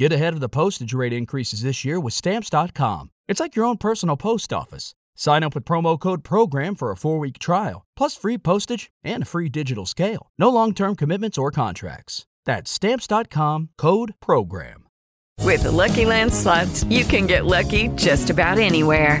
Get ahead of the postage rate increases this year with Stamps.com. It's like your own personal post office. Sign up with promo code PROGRAM for a four week trial, plus free postage and a free digital scale. No long term commitments or contracts. That's Stamps.com code PROGRAM. With the Lucky Land slots, you can get lucky just about anywhere.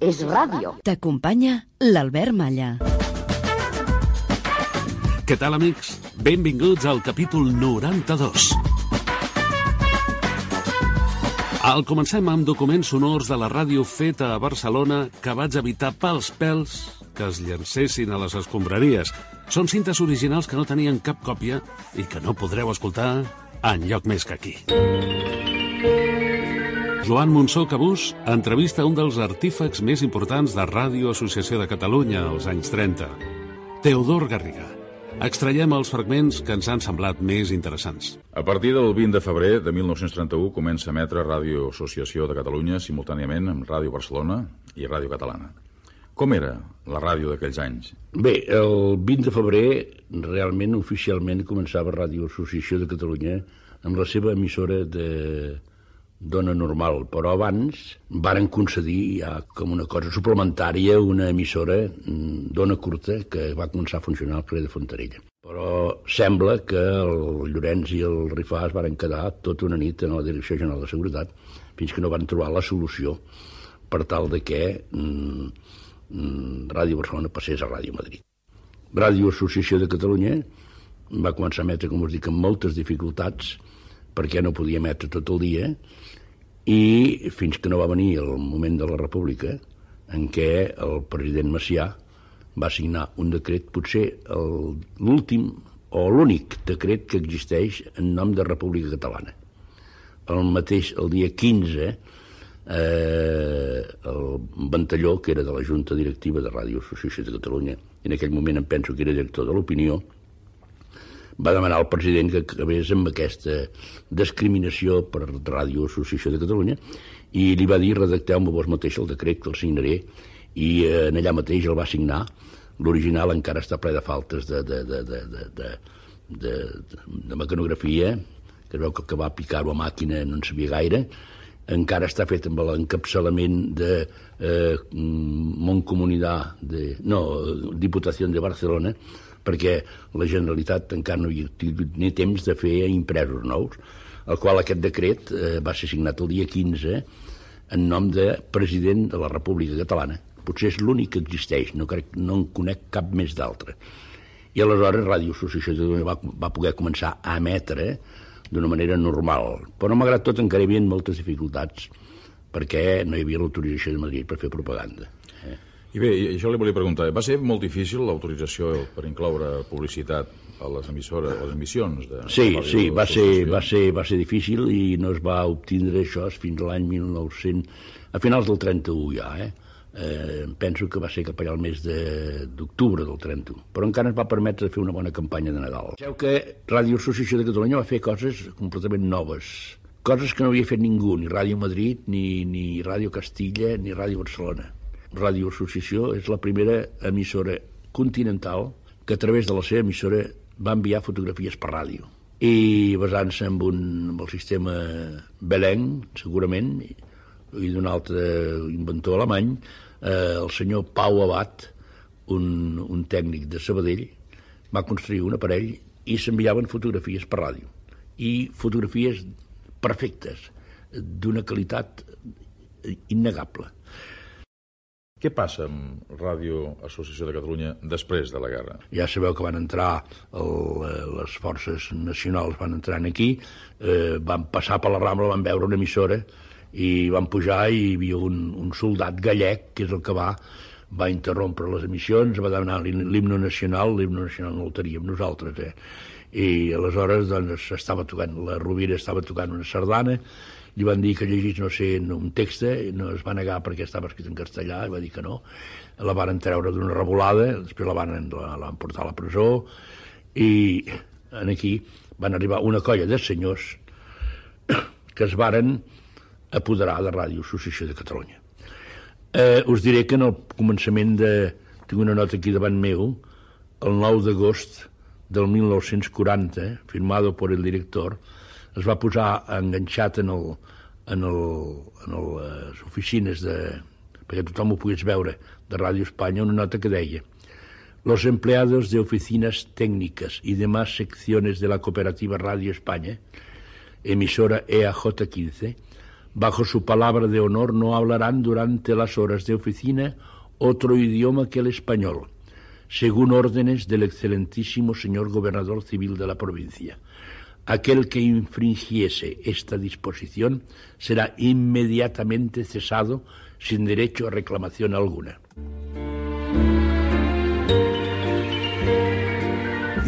és ràdio. T'acompanya l'Albert Malla. Què tal, amics? Benvinguts al capítol 92. Al comencem amb documents sonors de la ràdio feta a Barcelona que vaig evitar pels pèls que es llancessin a les escombraries. Són cintes originals que no tenien cap còpia i que no podreu escoltar en lloc més que aquí. Joan Monsó Cabús entrevista un dels artífecs més importants de Ràdio Associació de Catalunya als anys 30, Teodor Garriga. Extraiem els fragments que ens han semblat més interessants. A partir del 20 de febrer de 1931 comença a emetre Ràdio Associació de Catalunya simultàniament amb Ràdio Barcelona i Ràdio Catalana. Com era la ràdio d'aquells anys? Bé, el 20 de febrer realment oficialment començava Ràdio Associació de Catalunya amb la seva emissora de dona normal, però abans varen concedir ja com una cosa suplementària una emissora mm, dona curta que va començar a funcionar al carrer de Fontarella. Però sembla que el Llorenç i el Rifà es varen quedar tota una nit en la Direcció General de Seguretat fins que no van trobar la solució per tal de que mm, mm, Ràdio Barcelona passés a Ràdio Madrid. Ràdio Associació de Catalunya va començar a emetre, com us dic, amb moltes dificultats, perquè no podia emetre tot el dia, i fins que no va venir el moment de la República en què el president Macià va signar un decret, potser l'últim o l'únic decret que existeix en nom de República Catalana. El mateix, el dia 15, eh, el Ventalló, que era de la Junta Directiva de Ràdio Associació de Catalunya, en aquell moment em penso que era director de l'Opinió, va demanar al president que acabés amb aquesta discriminació per Ràdio Associació de Catalunya i li va dir redacteu-me vos mateix el decret que el signaré i eh, allà mateix el va signar. L'original encara està ple de faltes de, de, de, de, de, de, de, de mecanografia que veu que, que va picar-ho a màquina no en sabia gaire. Encara està fet amb l'encapçalament de eh, Montcomunitat de, no, Diputació de Barcelona perquè la Generalitat encara no hi ha tingut ni temps de fer impresos nous, el qual aquest decret eh, va ser signat el dia 15 en nom de president de la República Catalana. Potser és l'únic que existeix, no, crec, no en conec cap més d'altre. I aleshores Ràdio Associació va, va poder començar a emetre d'una manera normal. Però malgrat tot encara hi havia moltes dificultats perquè no hi havia l'autorització de Madrid per fer propaganda. I bé, això li volia preguntar, va ser molt difícil l'autorització per incloure publicitat a les emissores, a les emissions? De, sí, de sí, va ser, va, ser, va ser difícil i no es va obtindre això fins a l'any 1900, a finals del 31 ja, eh? eh? penso que va ser cap allà al mes d'octubre de, del 31, però encara ens va permetre fer una bona campanya de Nadal. Sabeu que Ràdio Associació de Catalunya va fer coses completament noves, coses que no havia fet ningú, ni Ràdio Madrid, ni, ni Ràdio Castilla, ni Ràdio Barcelona Ràdio Associació és la primera emissora continental que a través de la seva emissora va enviar fotografies per ràdio. I basant-se en, un, en el sistema Beleng, segurament, i d'un altre inventor alemany, eh, el senyor Pau Abat, un, un tècnic de Sabadell, va construir un aparell i s'enviaven fotografies per ràdio. I fotografies perfectes, d'una qualitat innegable. Què passa amb Ràdio Associació de Catalunya després de la guerra? Ja sabeu que van entrar, el, eh, les forces nacionals van entrar aquí, eh, van passar per la Rambla, van veure una emissora i van pujar i hi havia un, un soldat gallec, que és el que va, va interrompre les emissions, va demanar l'himno nacional, l'himno nacional no el teníem nosaltres, eh? i aleshores doncs, estava tocant, la Rovira estava tocant una sardana li van dir que llegís, no sé, un text, i no es va negar perquè estava escrit en castellà, i va dir que no. La van treure d'una revolada, després la van, la, la van portar a la presó, i en aquí van arribar una colla de senyors que es varen apoderar de Ràdio Associació de Catalunya. Eh, us diré que en el començament de... Tinc una nota aquí davant meu, el 9 d'agost del 1940, firmado por el director, es va posar enganxat en, el, en, oficines de, perquè tothom ho pogués veure, de Ràdio Espanya, una nota que Los empleados de oficinas técnicas y demás secciones de la cooperativa Radio España, emisora EAJ15, bajo su palabra de honor no hablarán durante las horas de oficina otro idioma que el español, según órdenes del excelentísimo señor gobernador civil de la provincia. Aquel que infringiese esta disposición será inmediatamente cesado sin derecho a reclamación alguna.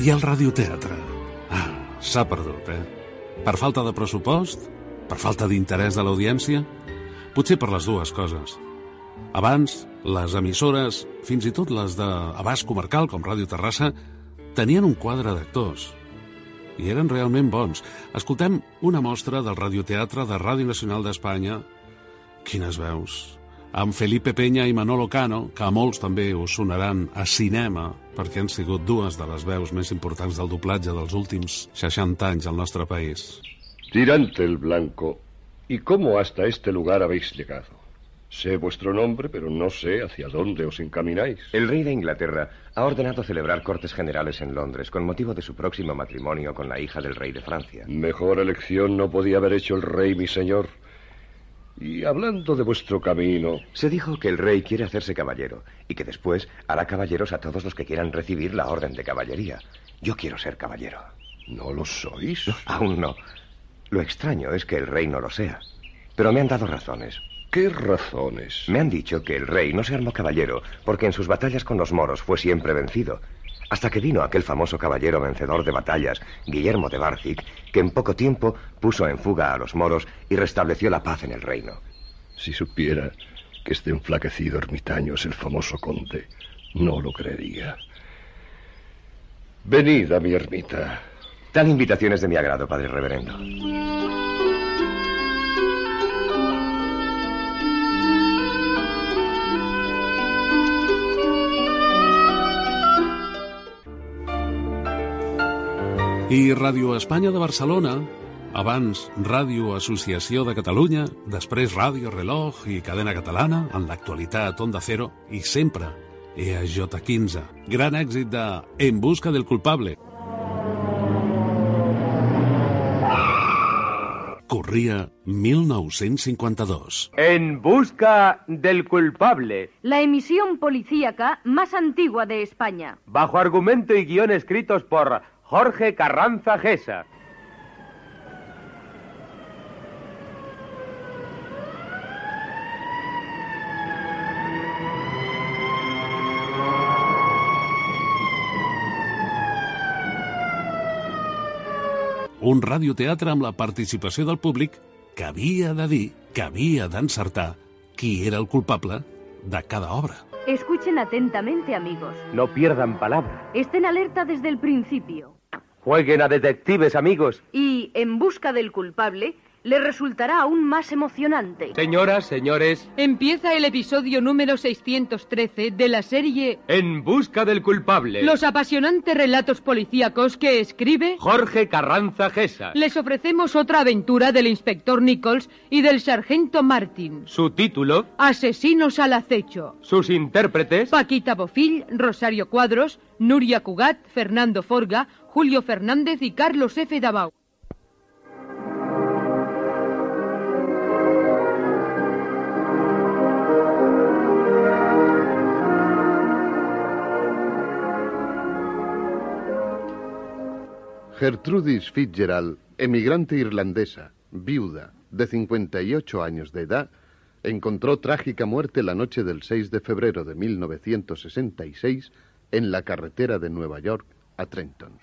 I el radioteatre? Ah, s'ha perdut, eh? Per falta de pressupost? Per falta d'interès de l'audiència? Potser per les dues coses. Abans, les emissores, fins i tot les d'abast comarcal, com Ràdio Terrassa, tenien un quadre d'actors. I eren realment bons. Escoltem una mostra del radioteatre de Ràdio Nacional d'Espanya. Quines veus! amb Felipe Peña i Manolo Cano, que a molts també us sonaran a cinema, perquè han sigut dues de les veus més importants del doblatge dels últims 60 anys al nostre país. Tirante el Blanco, ¿y cómo hasta este lugar habéis llegado? Sé vuestro nombre, pero no sé hacia dónde os encamináis. El rey de Inglaterra ha ordenado celebrar cortes generales en Londres con motivo de su próximo matrimonio con la hija del rey de Francia. Mejor elección no podía haber hecho el rey, mi señor. Y hablando de vuestro camino... Se dijo que el rey quiere hacerse caballero y que después hará caballeros a todos los que quieran recibir la orden de caballería. Yo quiero ser caballero. ¿No lo sois? aún no. Lo extraño es que el rey no lo sea. Pero me han dado razones. ¿Qué razones? Me han dicho que el rey no se armó caballero porque en sus batallas con los moros fue siempre vencido hasta que vino aquel famoso caballero vencedor de batallas, Guillermo de Barcic, que en poco tiempo puso en fuga a los moros y restableció la paz en el reino. Si supiera que este enflaquecido ermitaño es el famoso conde, no lo creería. Venid a mi ermita. Tal invitación es de mi agrado, padre reverendo. I Ràdio Espanya de Barcelona, abans Ràdio Associació de Catalunya, després Ràdio Reloj i Cadena Catalana, en l'actualitat Onda Cero i sempre EAJ15. Gran èxit de En busca del culpable. Corría 1952. En busca del culpable. La emisión policíaca más antigua de España. Bajo argumento y guion escritos por Jorge Carranza Gesa. Un radioteatre amb la participació del públic que havia de dir, que havia d'encertar qui era el culpable de cada obra. Escuchen atentamente, amigos. No pierdan palabra. Estén alerta desde el principio. Jueguen a detectives, amigos. Y en busca del culpable, le resultará aún más emocionante. Señoras, señores. Empieza el episodio número 613 de la serie En busca del culpable. Los apasionantes relatos policíacos que escribe Jorge Carranza Gesa. Les ofrecemos otra aventura del inspector Nichols y del sargento Martin. Su título Asesinos al acecho. Sus intérpretes Paquita Bofill, Rosario Cuadros, Nuria Cugat, Fernando Forga, Julio Fernández y Carlos F. Dabau. Gertrudis Fitzgerald, emigrante irlandesa, viuda, de 58 años de edad, encontró trágica muerte la noche del 6 de febrero de 1966 en la carretera de Nueva York a Trenton.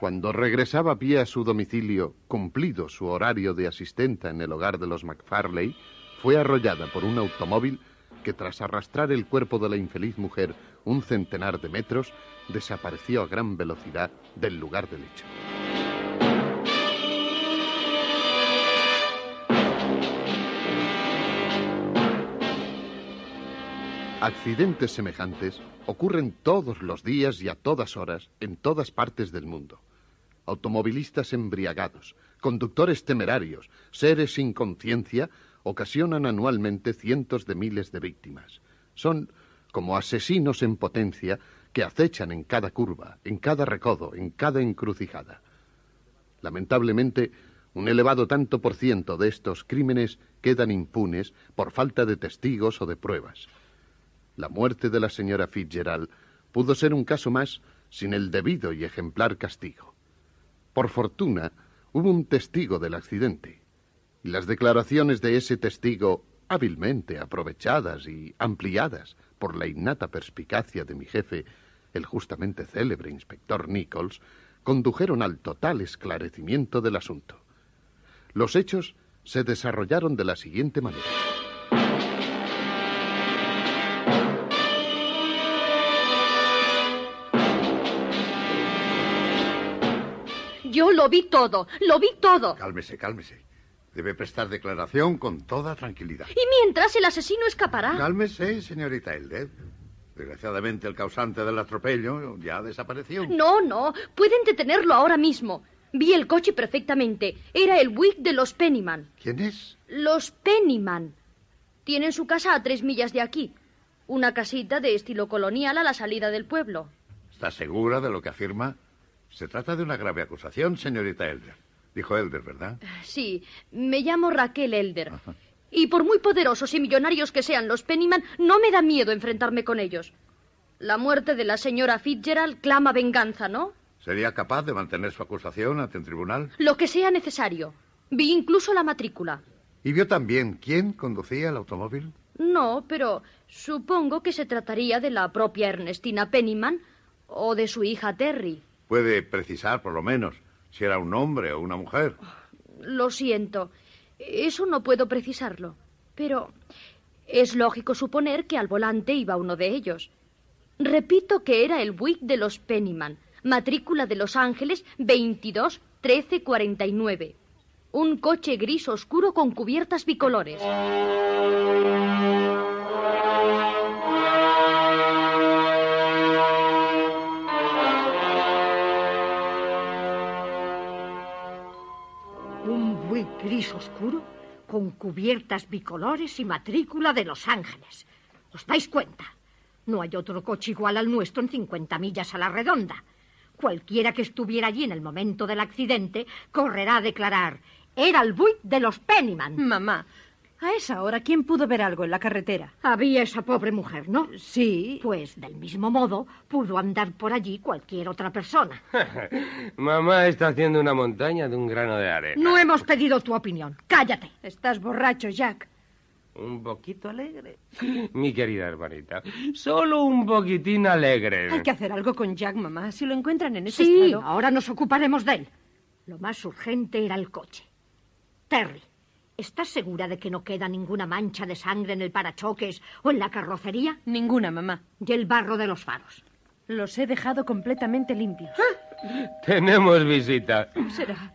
Cuando regresaba a pie a su domicilio, cumplido su horario de asistenta en el hogar de los McFarley, fue arrollada por un automóvil que tras arrastrar el cuerpo de la infeliz mujer un centenar de metros, desapareció a gran velocidad del lugar del hecho. Accidentes semejantes ocurren todos los días y a todas horas en todas partes del mundo. Automovilistas embriagados, conductores temerarios, seres sin conciencia ocasionan anualmente cientos de miles de víctimas. Son como asesinos en potencia que acechan en cada curva, en cada recodo, en cada encrucijada. Lamentablemente, un elevado tanto por ciento de estos crímenes quedan impunes por falta de testigos o de pruebas. La muerte de la señora Fitzgerald pudo ser un caso más sin el debido y ejemplar castigo. Por fortuna, hubo un testigo del accidente, y las declaraciones de ese testigo, hábilmente aprovechadas y ampliadas por la innata perspicacia de mi jefe, el justamente célebre inspector Nichols, condujeron al total esclarecimiento del asunto. Los hechos se desarrollaron de la siguiente manera. Yo lo vi todo, lo vi todo. Cálmese, cálmese. Debe prestar declaración con toda tranquilidad. Y mientras el asesino escapará. Cálmese, señorita Elder. Desgraciadamente el causante del atropello ya desapareció. No, no. Pueden detenerlo ahora mismo. Vi el coche perfectamente. Era el Buick de los Pennyman. ¿Quién es? Los Pennyman. Tienen su casa a tres millas de aquí. Una casita de estilo colonial a la salida del pueblo. ¿Está segura de lo que afirma? Se trata de una grave acusación, señorita Elder. Dijo Elder, ¿verdad? Sí, me llamo Raquel Elder. Y por muy poderosos y millonarios que sean los Pennyman, no me da miedo enfrentarme con ellos. La muerte de la señora Fitzgerald clama venganza, ¿no? ¿Sería capaz de mantener su acusación ante el tribunal? Lo que sea necesario. Vi incluso la matrícula. ¿Y vio también quién conducía el automóvil? No, pero supongo que se trataría de la propia Ernestina Pennyman o de su hija Terry. Puede precisar, por lo menos, si era un hombre o una mujer. Lo siento. Eso no puedo precisarlo. Pero es lógico suponer que al volante iba uno de ellos. Repito que era el Buick de los Pennyman, matrícula de Los Ángeles 22 13 49. Un coche gris oscuro con cubiertas bicolores. Gris oscuro con cubiertas bicolores y matrícula de Los Ángeles. ¿Os dais cuenta? No hay otro coche igual al nuestro en 50 millas a la redonda. Cualquiera que estuviera allí en el momento del accidente correrá a declarar. Era el Buick de los Pennyman. Mamá, a esa hora, ¿quién pudo ver algo en la carretera? Había esa pobre mujer, ¿no? Sí. Pues del mismo modo pudo andar por allí cualquier otra persona. Mamá está haciendo una montaña de un grano de arena. No hemos pedido tu opinión. Cállate. Estás borracho, Jack. Un poquito alegre. Mi querida hermanita, solo un poquitín alegre. Hay que hacer algo con Jack, mamá. Si lo encuentran en ese Sí, estado... ahora nos ocuparemos de él. Lo más urgente era el coche. Terry, ¿estás segura de que no queda ninguna mancha de sangre en el parachoques o en la carrocería? Ninguna, mamá. Y el barro de los faros. Los he dejado completamente limpios. Tenemos visita. Será...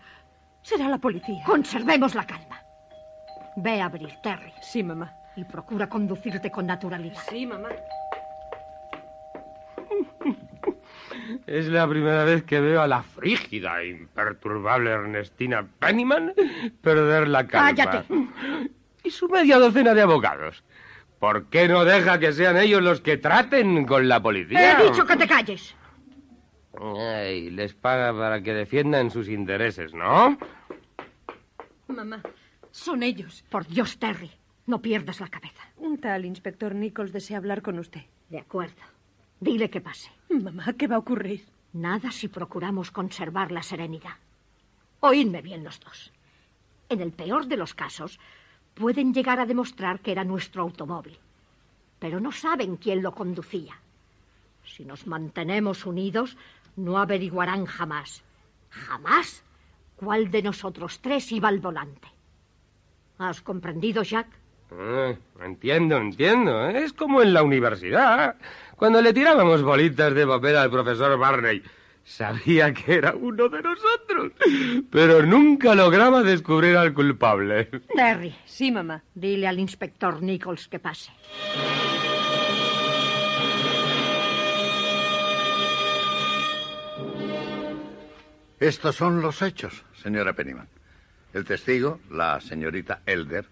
será la policía. Conservemos la calma. Ve a abrir, Terry. Sí, mamá. Y procura conducirte con naturalidad. Sí, mamá. Es la primera vez que veo a la frígida e imperturbable Ernestina Pennyman perder la calma. ¡Cállate! Y su media docena de abogados. ¿Por qué no deja que sean ellos los que traten con la policía? He dicho que te calles. Ay, les paga para que defiendan sus intereses, ¿no? Mamá, son ellos. Por Dios, Terry, no pierdas la cabeza. Un tal inspector Nichols desea hablar con usted. De acuerdo. Dile que pase. Mamá, ¿qué va a ocurrir? Nada si procuramos conservar la serenidad. Oídme bien los dos. En el peor de los casos, pueden llegar a demostrar que era nuestro automóvil, pero no saben quién lo conducía. Si nos mantenemos unidos, no averiguarán jamás. Jamás. ¿Cuál de nosotros tres iba al volante? ¿Has comprendido, Jack? Ah, entiendo, entiendo. Es como en la universidad. Cuando le tirábamos bolitas de papel al profesor Barney. Sabía que era uno de nosotros, pero nunca lograba descubrir al culpable. Terry. Sí, mamá. Dile al inspector Nichols que pase. Estos son los hechos, señora Pennyman. El testigo, la señorita Elder,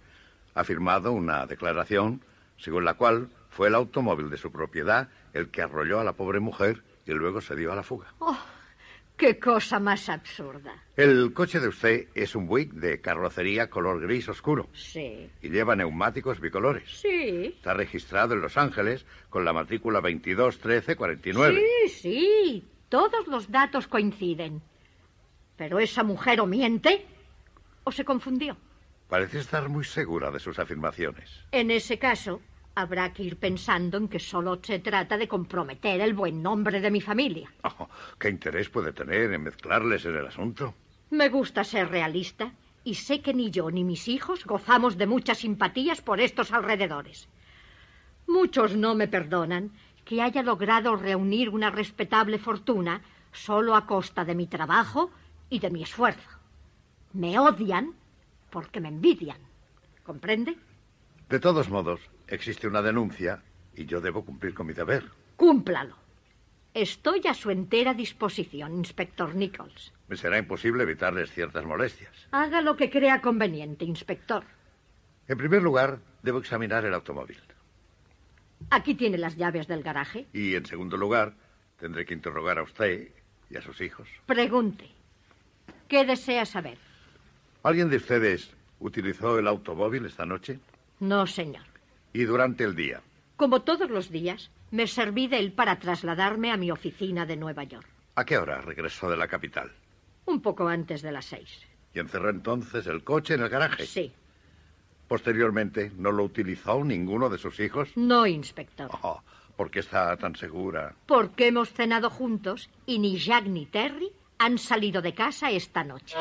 ha firmado una declaración según la cual fue el automóvil de su propiedad el que arrolló a la pobre mujer y luego se dio a la fuga. Oh, ¡Qué cosa más absurda! El coche de usted es un Buick de carrocería color gris oscuro Sí. y lleva neumáticos bicolores. Sí. Está registrado en Los Ángeles con la matrícula 221349. Sí, sí. Todos los datos coinciden. Pero esa mujer o miente o se confundió. Parece estar muy segura de sus afirmaciones. En ese caso, habrá que ir pensando en que solo se trata de comprometer el buen nombre de mi familia. Oh, ¿Qué interés puede tener en mezclarles en el asunto? Me gusta ser realista y sé que ni yo ni mis hijos gozamos de muchas simpatías por estos alrededores. Muchos no me perdonan que haya logrado reunir una respetable fortuna solo a costa de mi trabajo y de mi esfuerzo. Me odian porque me envidian. ¿Comprende? De todos modos, existe una denuncia y yo debo cumplir con mi deber. Cúmplalo. Estoy a su entera disposición, inspector Nichols. Me será imposible evitarles ciertas molestias. Haga lo que crea conveniente, inspector. En primer lugar, debo examinar el automóvil. Aquí tiene las llaves del garaje. Y en segundo lugar, tendré que interrogar a usted y a sus hijos. Pregunte. ¿Qué desea saber? ¿Alguien de ustedes utilizó el automóvil esta noche? No, señor. ¿Y durante el día? Como todos los días, me serví de él para trasladarme a mi oficina de Nueva York. ¿A qué hora regresó de la capital? Un poco antes de las seis. ¿Y encerró entonces el coche en el garaje? Sí. Posteriormente, ¿no lo utilizó ninguno de sus hijos? No, inspector. Oh, ¿Por qué está tan segura? Porque hemos cenado juntos y ni Jack ni Terry han salido de casa esta noche.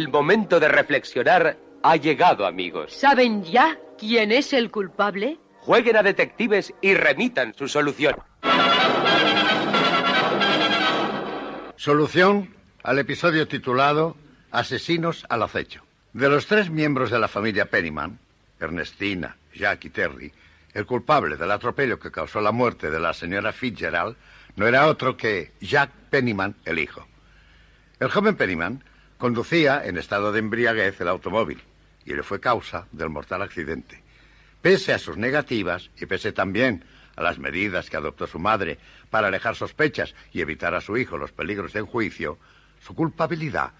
El momento de reflexionar ha llegado, amigos. ¿Saben ya quién es el culpable? Jueguen a detectives y remitan su solución. Solución al episodio titulado Asesinos al acecho. De los tres miembros de la familia Pennyman, Ernestina, Jack y Terry, el culpable del atropello que causó la muerte de la señora Fitzgerald no era otro que Jack Pennyman, el hijo. El joven Pennyman conducía en estado de embriaguez el automóvil y le fue causa del mortal accidente. Pese a sus negativas y pese también a las medidas que adoptó su madre para alejar sospechas y evitar a su hijo los peligros de un juicio, su culpabilidad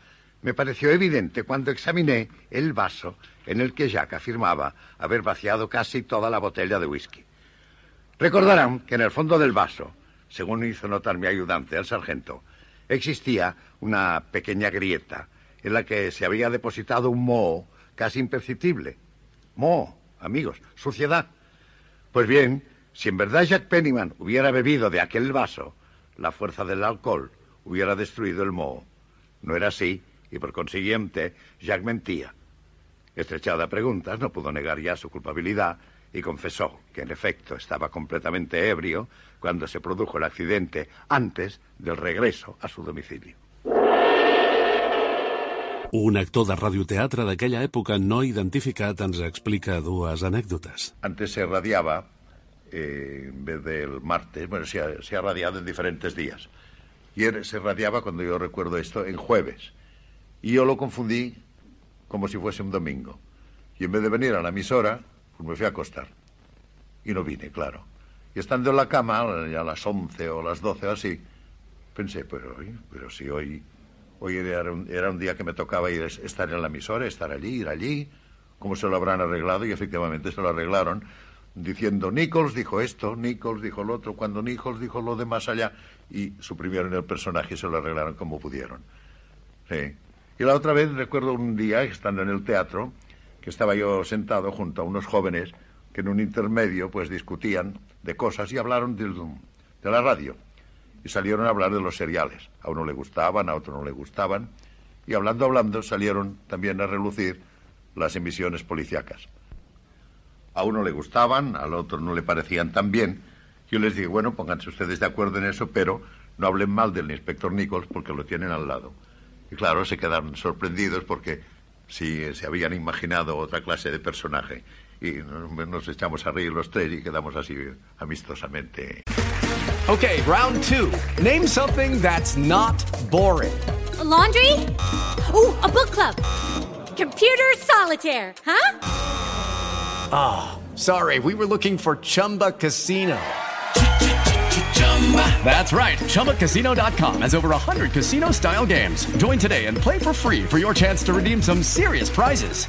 me pareció evidente cuando examiné el vaso en el que Jack afirmaba haber vaciado casi toda la botella de whisky. Recordarán que en el fondo del vaso, según hizo notar mi ayudante, el sargento, existía una pequeña grieta en la que se había depositado un moho casi imperceptible. Moho, amigos, suciedad. Pues bien, si en verdad Jack Pennyman hubiera bebido de aquel vaso, la fuerza del alcohol hubiera destruido el moho. No era así, y por consiguiente, Jack mentía. Estrechada a preguntas, no pudo negar ya su culpabilidad y confesó que en efecto estaba completamente ebrio cuando se produjo el accidente antes del regreso a su domicilio. Un actor de radioteatre d'aquella època no identificat ens explica dues anècdotes. Antes se radiaba, eh, en vez del martes, bueno, se ha, se ha radiado en diferentes días. Y se radiaba, cuando yo recuerdo esto, en jueves. Y yo lo confundí como si fuese un domingo. Y en vez de venir a la emisora, pues me fui a acostar. Y no vine, claro. Y estando en la cama, ya a las 11 o las 12 o así, pensé, pero, pero si hoy, hoy era un, era un día que me tocaba ir, estar en la emisora, estar allí, ir allí, cómo se lo habrán arreglado, y efectivamente se lo arreglaron, diciendo Nichols dijo esto, Nichols dijo lo otro, cuando Nichols dijo lo de más allá, y suprimieron el personaje y se lo arreglaron como pudieron. Sí. Y la otra vez recuerdo un día, estando en el teatro, que estaba yo sentado junto a unos jóvenes que en un intermedio pues discutían de cosas y hablaron de la radio. Y salieron a hablar de los seriales. A uno le gustaban, a otro no le gustaban. Y hablando, hablando, salieron también a relucir las emisiones policíacas. A uno le gustaban, al otro no le parecían tan bien. Yo les dije, bueno, pónganse ustedes de acuerdo en eso, pero no hablen mal del inspector Nichols porque lo tienen al lado. Y claro, se quedaron sorprendidos porque sí se habían imaginado otra clase de personaje. Y nos, nos echamos a reír los tres y quedamos así amistosamente. Okay, round two. Name something that's not boring. A laundry? Ooh, a book club. Computer solitaire, huh? Ah, sorry, we were looking for Chumba Casino. That's right. ChumbaCasino.com has over 100 casino style games. Join today and play for free for your chance to redeem some serious prizes.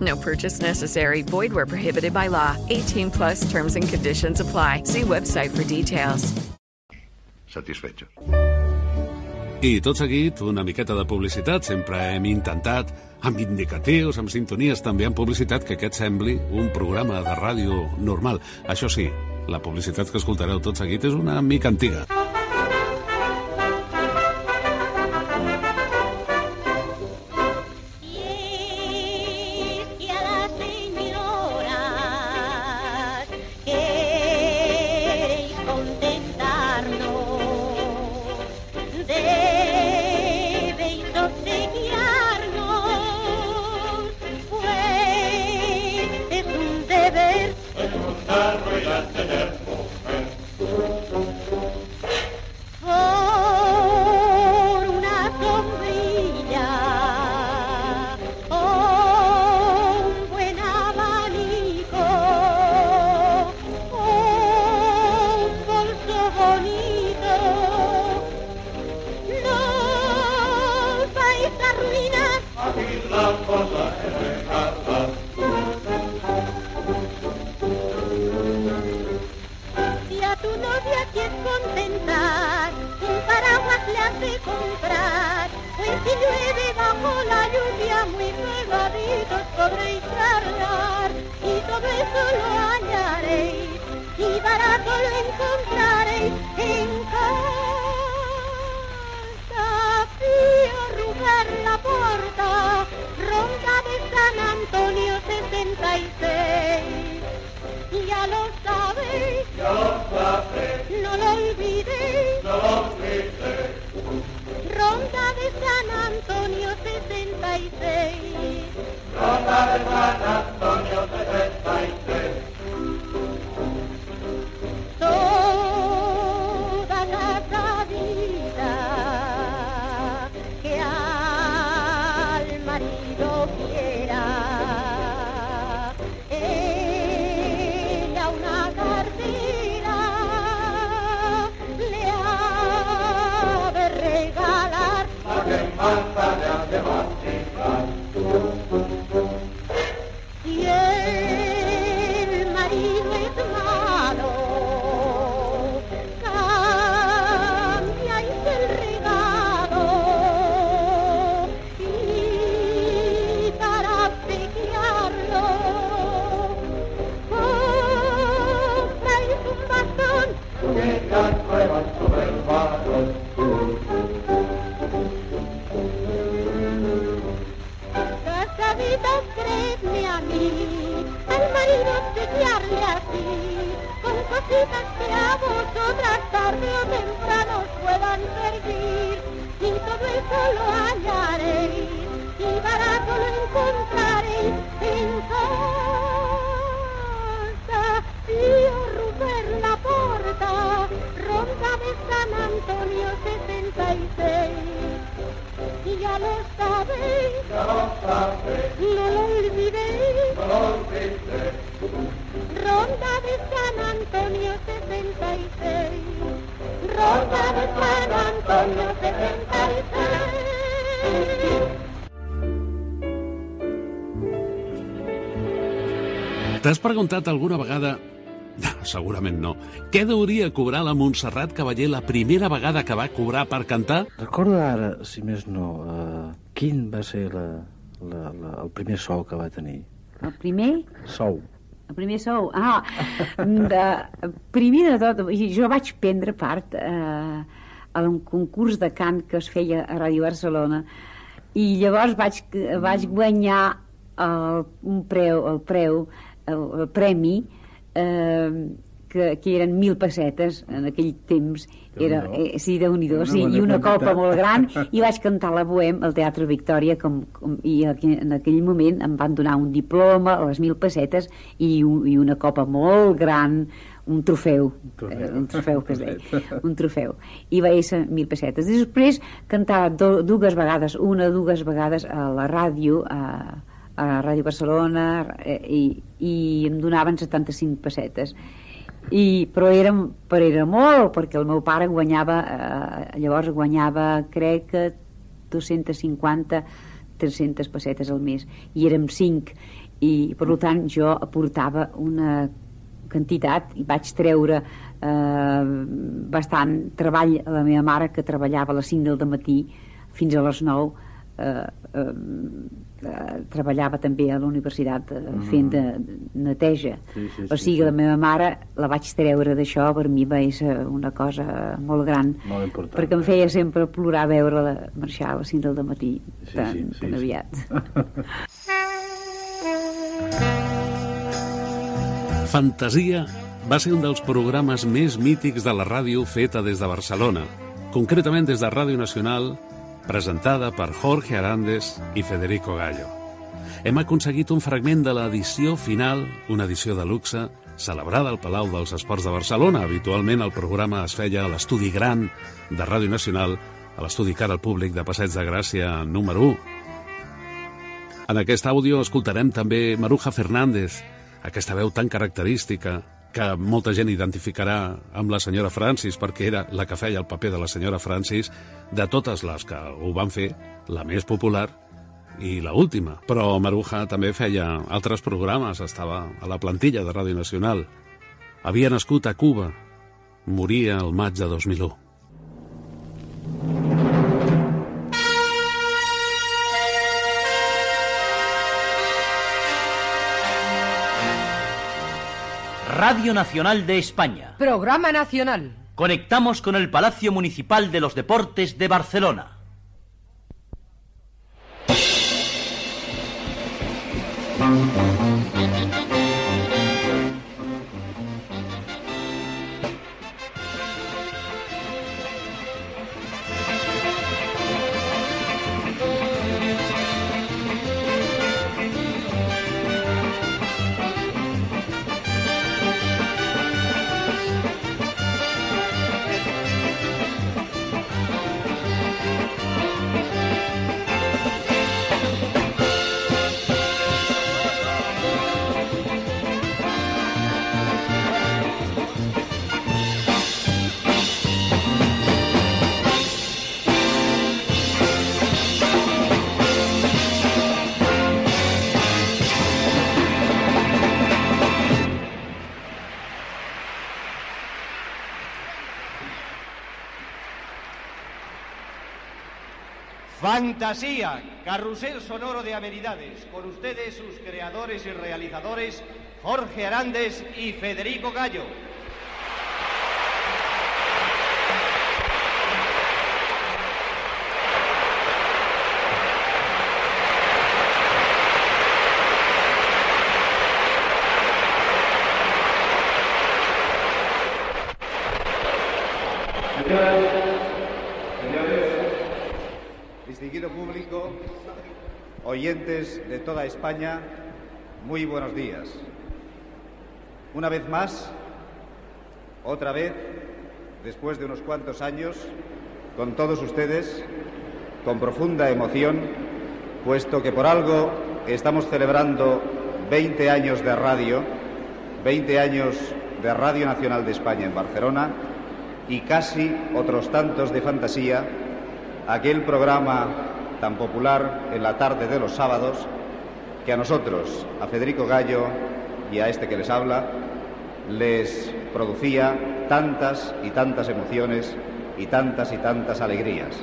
No purchase necessary. Void where prohibited by law. 18 plus terms and conditions apply. See website for details. Satisfecho. I tot seguit, una miqueta de publicitat. Sempre hem intentat, amb indicatius, amb sintonies, també amb publicitat, que aquest sembli un programa de ràdio normal. Això sí, la publicitat que escoltareu tot seguit és una mica antiga. Sarvatattvam cositas que a vosotras tarde o temprano os puedan servir, y todo eso lo hallaréis, y barato lo encontraréis preguntat alguna vegada... No, segurament no. Què deuria cobrar la Montserrat Cavaller la primera vegada que va cobrar per cantar? Recorda ara, si més no, uh, quin va ser la, la, la, el primer sou que va tenir? El primer? Sou. El primer sou? Ah, de, primer de tot, jo vaig prendre part eh, a un concurs de cant que es feia a Ràdio Barcelona i llavors vaig, vaig guanyar el, un preu, el preu, el, premi eh, que, que eren mil pessetes en aquell temps. Era, eh, sí, déu nhi sí, i una copa molt gran. I vaig cantar la Bohem al Teatre Victòria com, com, i en aquell moment em van donar un diploma a les mil pessetes i, un, i una copa molt gran un trofeu, trofeu. Eh, un trofeu que es deia, un trofeu. I va ser mil pessetes. Després cantava do, dues vegades, una o dues vegades a la ràdio a, a Ràdio Barcelona eh, i, i em donaven 75 pessetes. I, però era, però era molt perquè el meu pare guanyava eh, llavors guanyava crec que 250 300 pessetes al mes. I érem 5 i per tant jo aportava una quantitat i vaig treure eh, bastant treball a la meva mare que treballava a les 5 del matí fins a les 9 eh, eh, eh, treballava també a la universitat eh, Mhm. fent de, de neteja Sí, sí, o sí, sigui sí. la meva mare la vaig treure d'això per mi va ser una cosa molt gran Molt important. perquè em feia sempre plorar veure-la marxar a les 5 del matí Sí, tan, sí, sí, tan sí. aviat Fantasia va ser un dels programes més mítics de la ràdio feta des de Barcelona, concretament des de Ràdio Nacional, presentada per Jorge Arandes i Federico Gallo. Hem aconseguit un fragment de l'edició final, una edició de luxe, celebrada al Palau dels Esports de Barcelona. Habitualment el programa es feia a l'estudi gran de Ràdio Nacional, a l'estudi cara al públic de Passeig de Gràcia número 1. En aquest àudio escoltarem també Maruja Fernández, aquesta veu tan característica que molta gent identificarà amb la senyora Francis perquè era la que feia el paper de la senyora Francis de totes les que ho van fer, la més popular i la última. Però Maruja també feia altres programes, estava a la plantilla de Ràdio Nacional. Havia nascut a Cuba, moria el maig de 2001. Radio Nacional de España. Programa Nacional. Conectamos con el Palacio Municipal de los Deportes de Barcelona. Fantasía, carrusel sonoro de amenidades. Con ustedes sus creadores y realizadores, Jorge Arandes y Federico Gallo. Señores, distinguido público, de toda España, muy buenos días. Una vez más, otra vez, después de unos cuantos años, con todos ustedes, con profunda emoción, puesto que por algo estamos celebrando 20 años de radio, 20 años de Radio Nacional de España en Barcelona y casi otros tantos de fantasía, aquel programa tan popular en la tarde de los sábados que a nosotros, a Federico Gallo y a este que les habla, les producía tantas y tantas emociones y tantas y tantas alegrías.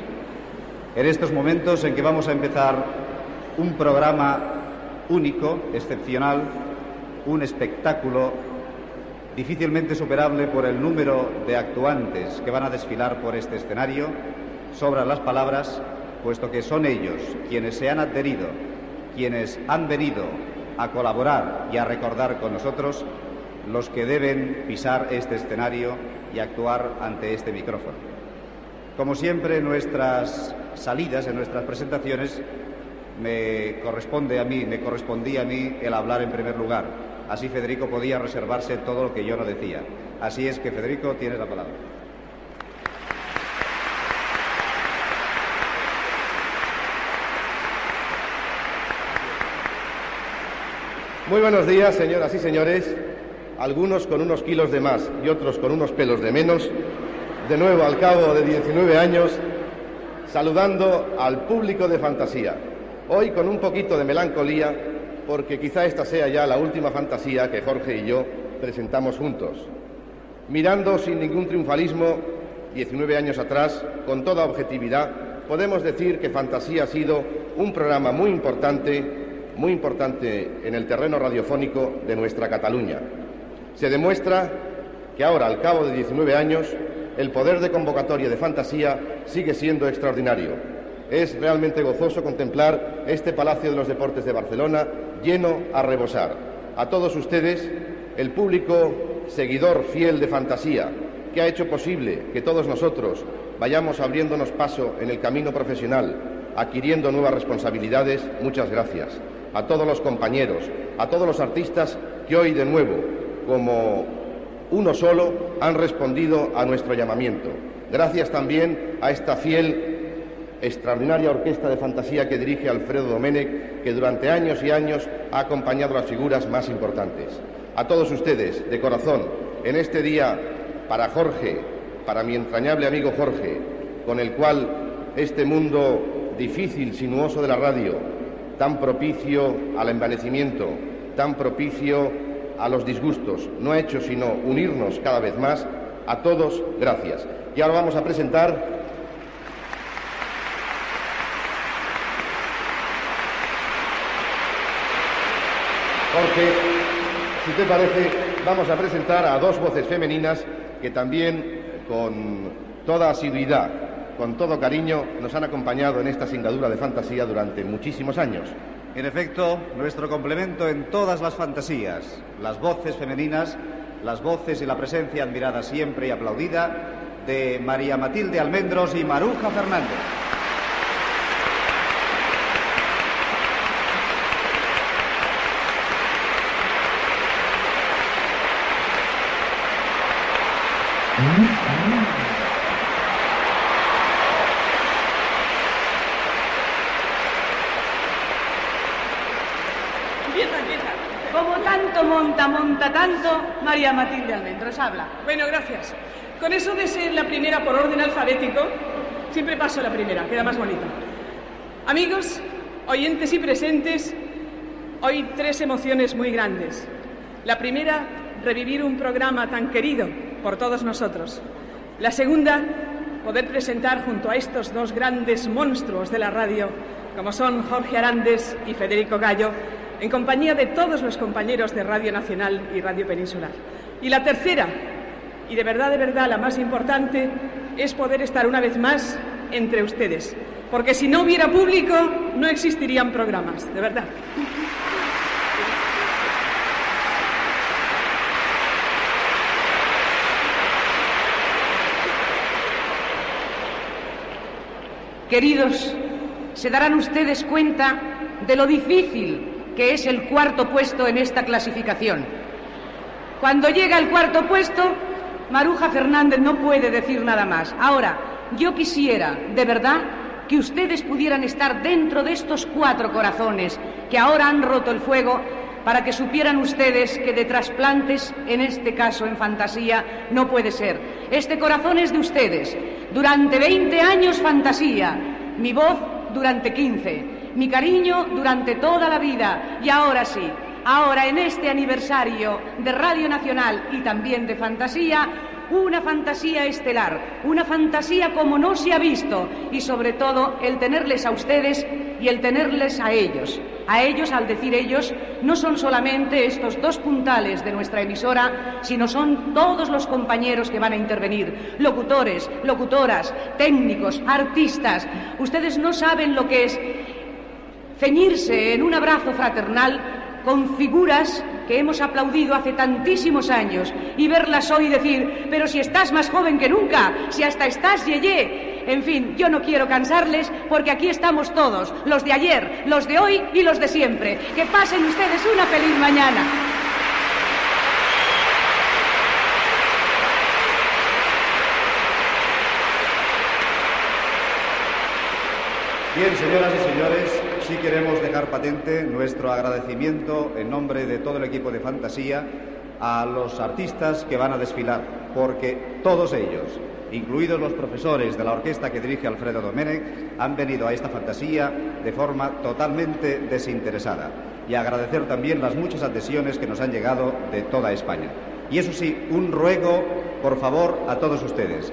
En estos momentos en que vamos a empezar un programa único, excepcional, un espectáculo difícilmente superable por el número de actuantes que van a desfilar por este escenario, sobran las palabras, puesto que son ellos quienes se han adherido, quienes han venido a colaborar y a recordar con nosotros los que deben pisar este escenario y actuar ante este micrófono. Como siempre, en nuestras salidas, en nuestras presentaciones, me corresponde a mí, me correspondía a mí el hablar en primer lugar. Así Federico podía reservarse todo lo que yo no decía. Así es que Federico, tienes la palabra. Muy buenos días, señoras y señores, algunos con unos kilos de más y otros con unos pelos de menos, de nuevo al cabo de 19 años, saludando al público de fantasía, hoy con un poquito de melancolía, porque quizá esta sea ya la última fantasía que Jorge y yo presentamos juntos. Mirando sin ningún triunfalismo, 19 años atrás, con toda objetividad, podemos decir que Fantasía ha sido un programa muy importante muy importante en el terreno radiofónico de nuestra Cataluña. Se demuestra que ahora, al cabo de 19 años, el poder de convocatoria de fantasía sigue siendo extraordinario. Es realmente gozoso contemplar este Palacio de los Deportes de Barcelona lleno a rebosar. A todos ustedes, el público seguidor fiel de fantasía, que ha hecho posible que todos nosotros vayamos abriéndonos paso en el camino profesional, adquiriendo nuevas responsabilidades, muchas gracias a todos los compañeros, a todos los artistas que hoy de nuevo, como uno solo, han respondido a nuestro llamamiento. Gracias también a esta fiel, extraordinaria orquesta de fantasía que dirige Alfredo Domenech, que durante años y años ha acompañado las figuras más importantes. A todos ustedes, de corazón, en este día, para Jorge, para mi entrañable amigo Jorge, con el cual este mundo difícil, sinuoso de la radio, tan propicio al envanecimiento, tan propicio a los disgustos. No ha hecho sino unirnos cada vez más. A todos, gracias. Y ahora vamos a presentar Jorge, si te parece, vamos a presentar a dos voces femeninas que también con toda asiduidad con todo cariño, nos han acompañado en esta singadura de fantasía durante muchísimos años. En efecto, nuestro complemento en todas las fantasías, las voces femeninas, las voces y la presencia admirada siempre y aplaudida de María Matilde Almendros y Maruja Fernández. monta, tanto, María Matilde Almendros, habla. Bueno, gracias. Con eso de ser la primera por orden alfabético, siempre paso la primera, queda más bonito. Amigos, oyentes y presentes, hoy tres emociones muy grandes. La primera, revivir un programa tan querido por todos nosotros. La segunda, poder presentar junto a estos dos grandes monstruos de la radio, como son Jorge Arandes y Federico Gallo, en compañía de todos los compañeros de Radio Nacional y Radio Peninsular. Y la tercera, y de verdad, de verdad, la más importante, es poder estar una vez más entre ustedes. Porque si no hubiera público, no existirían programas, de verdad. Queridos, se darán ustedes cuenta de lo difícil que es el cuarto puesto en esta clasificación. Cuando llega el cuarto puesto, Maruja Fernández no puede decir nada más. Ahora, yo quisiera, de verdad, que ustedes pudieran estar dentro de estos cuatro corazones que ahora han roto el fuego para que supieran ustedes que de trasplantes, en este caso en fantasía, no puede ser. Este corazón es de ustedes. Durante 20 años fantasía, mi voz durante 15, mi cariño durante toda la vida y ahora sí, ahora en este aniversario de Radio Nacional y también de Fantasía, una fantasía estelar, una fantasía como no se ha visto y sobre todo el tenerles a ustedes y el tenerles a ellos. A ellos, al decir ellos, no son solamente estos dos puntales de nuestra emisora, sino son todos los compañeros que van a intervenir, locutores, locutoras, técnicos, artistas. Ustedes no saben lo que es ceñirse en un abrazo fraternal con figuras que hemos aplaudido hace tantísimos años y verlas hoy decir, pero si estás más joven que nunca, si hasta estás yeye. En fin, yo no quiero cansarles porque aquí estamos todos, los de ayer, los de hoy y los de siempre. Que pasen ustedes una feliz mañana. Bien, señoras y señores, sí queremos dejar patente nuestro agradecimiento en nombre de todo el equipo de Fantasía a los artistas que van a desfilar, porque todos ellos, incluidos los profesores de la orquesta que dirige Alfredo Domenech, han venido a esta fantasía de forma totalmente desinteresada. Y agradecer también las muchas adhesiones que nos han llegado de toda España. Y eso sí, un ruego, por favor, a todos ustedes.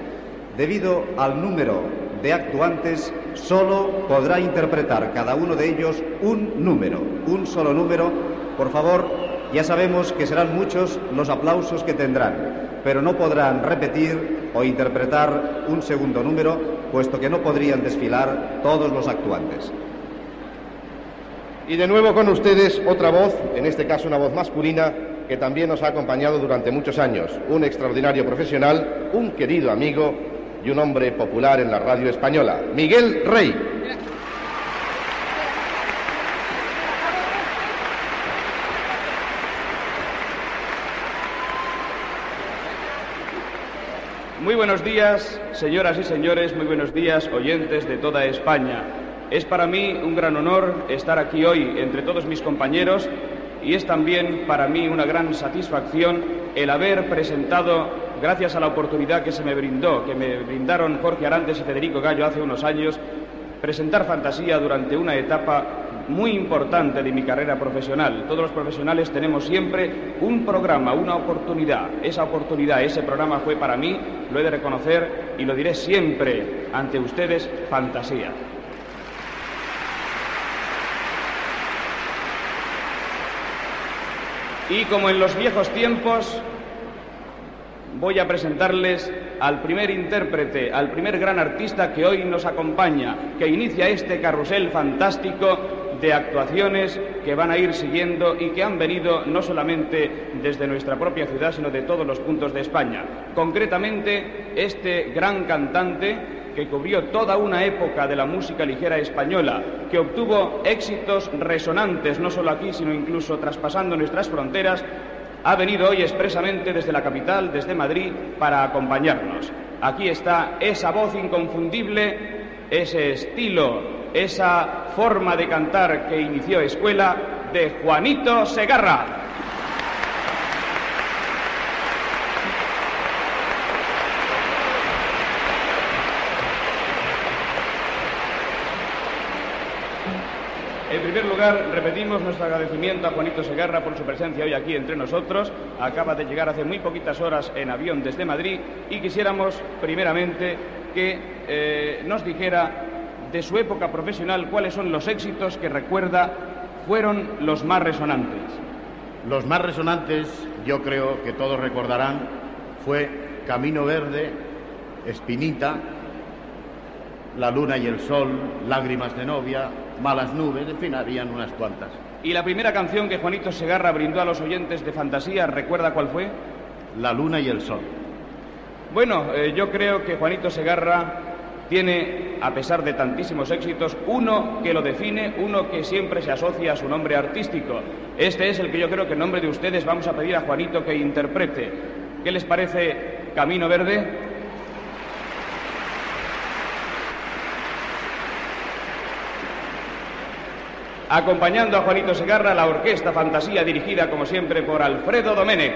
Debido al número de actuantes, solo podrá interpretar cada uno de ellos un número, un solo número. Por favor, ya sabemos que serán muchos los aplausos que tendrán, pero no podrán repetir o interpretar un segundo número, puesto que no podrían desfilar todos los actuantes. Y de nuevo con ustedes otra voz, en este caso una voz masculina, que también nos ha acompañado durante muchos años. Un extraordinario profesional, un querido amigo y un hombre popular en la radio española, Miguel Rey. Muy buenos días, señoras y señores, muy buenos días, oyentes de toda España. Es para mí un gran honor estar aquí hoy entre todos mis compañeros y es también para mí una gran satisfacción el haber presentado, gracias a la oportunidad que se me brindó, que me brindaron Jorge Arantes y Federico Gallo hace unos años, presentar fantasía durante una etapa muy importante de mi carrera profesional. Todos los profesionales tenemos siempre un programa, una oportunidad. Esa oportunidad, ese programa fue para mí, lo he de reconocer y lo diré siempre ante ustedes, fantasía. Y como en los viejos tiempos, voy a presentarles al primer intérprete, al primer gran artista que hoy nos acompaña, que inicia este carrusel fantástico de actuaciones que van a ir siguiendo y que han venido no solamente desde nuestra propia ciudad, sino de todos los puntos de España. Concretamente, este gran cantante que cubrió toda una época de la música ligera española, que obtuvo éxitos resonantes no solo aquí, sino incluso traspasando nuestras fronteras, ha venido hoy expresamente desde la capital, desde Madrid, para acompañarnos. Aquí está esa voz inconfundible, ese estilo, esa forma de cantar que inició escuela de Juanito Segarra. Primer lugar, repetimos nuestro agradecimiento a Juanito Segarra por su presencia hoy aquí entre nosotros. Acaba de llegar hace muy poquitas horas en avión desde Madrid y quisiéramos, primeramente, que eh, nos dijera de su época profesional cuáles son los éxitos que recuerda fueron los más resonantes. Los más resonantes, yo creo que todos recordarán, fue Camino Verde, Espinita, La Luna y el Sol, Lágrimas de Novia, Malas Nubes, en fin, habían unas cuantas. Y la primera canción que Juanito Segarra brindó a los oyentes de Fantasía, ¿recuerda cuál fue? La Luna y el Sol. Bueno, eh, yo creo que Juanito Segarra tiene, a pesar de tantísimos éxitos, uno que lo define, uno que siempre se asocia a su nombre artístico. Este es el que yo creo que en nombre de ustedes vamos a pedir a Juanito que interprete. ¿Qué les parece Camino Verde? Acompañando a Juanito Segarra, la Orquesta Fantasía, dirigida como siempre por Alfredo Domenech.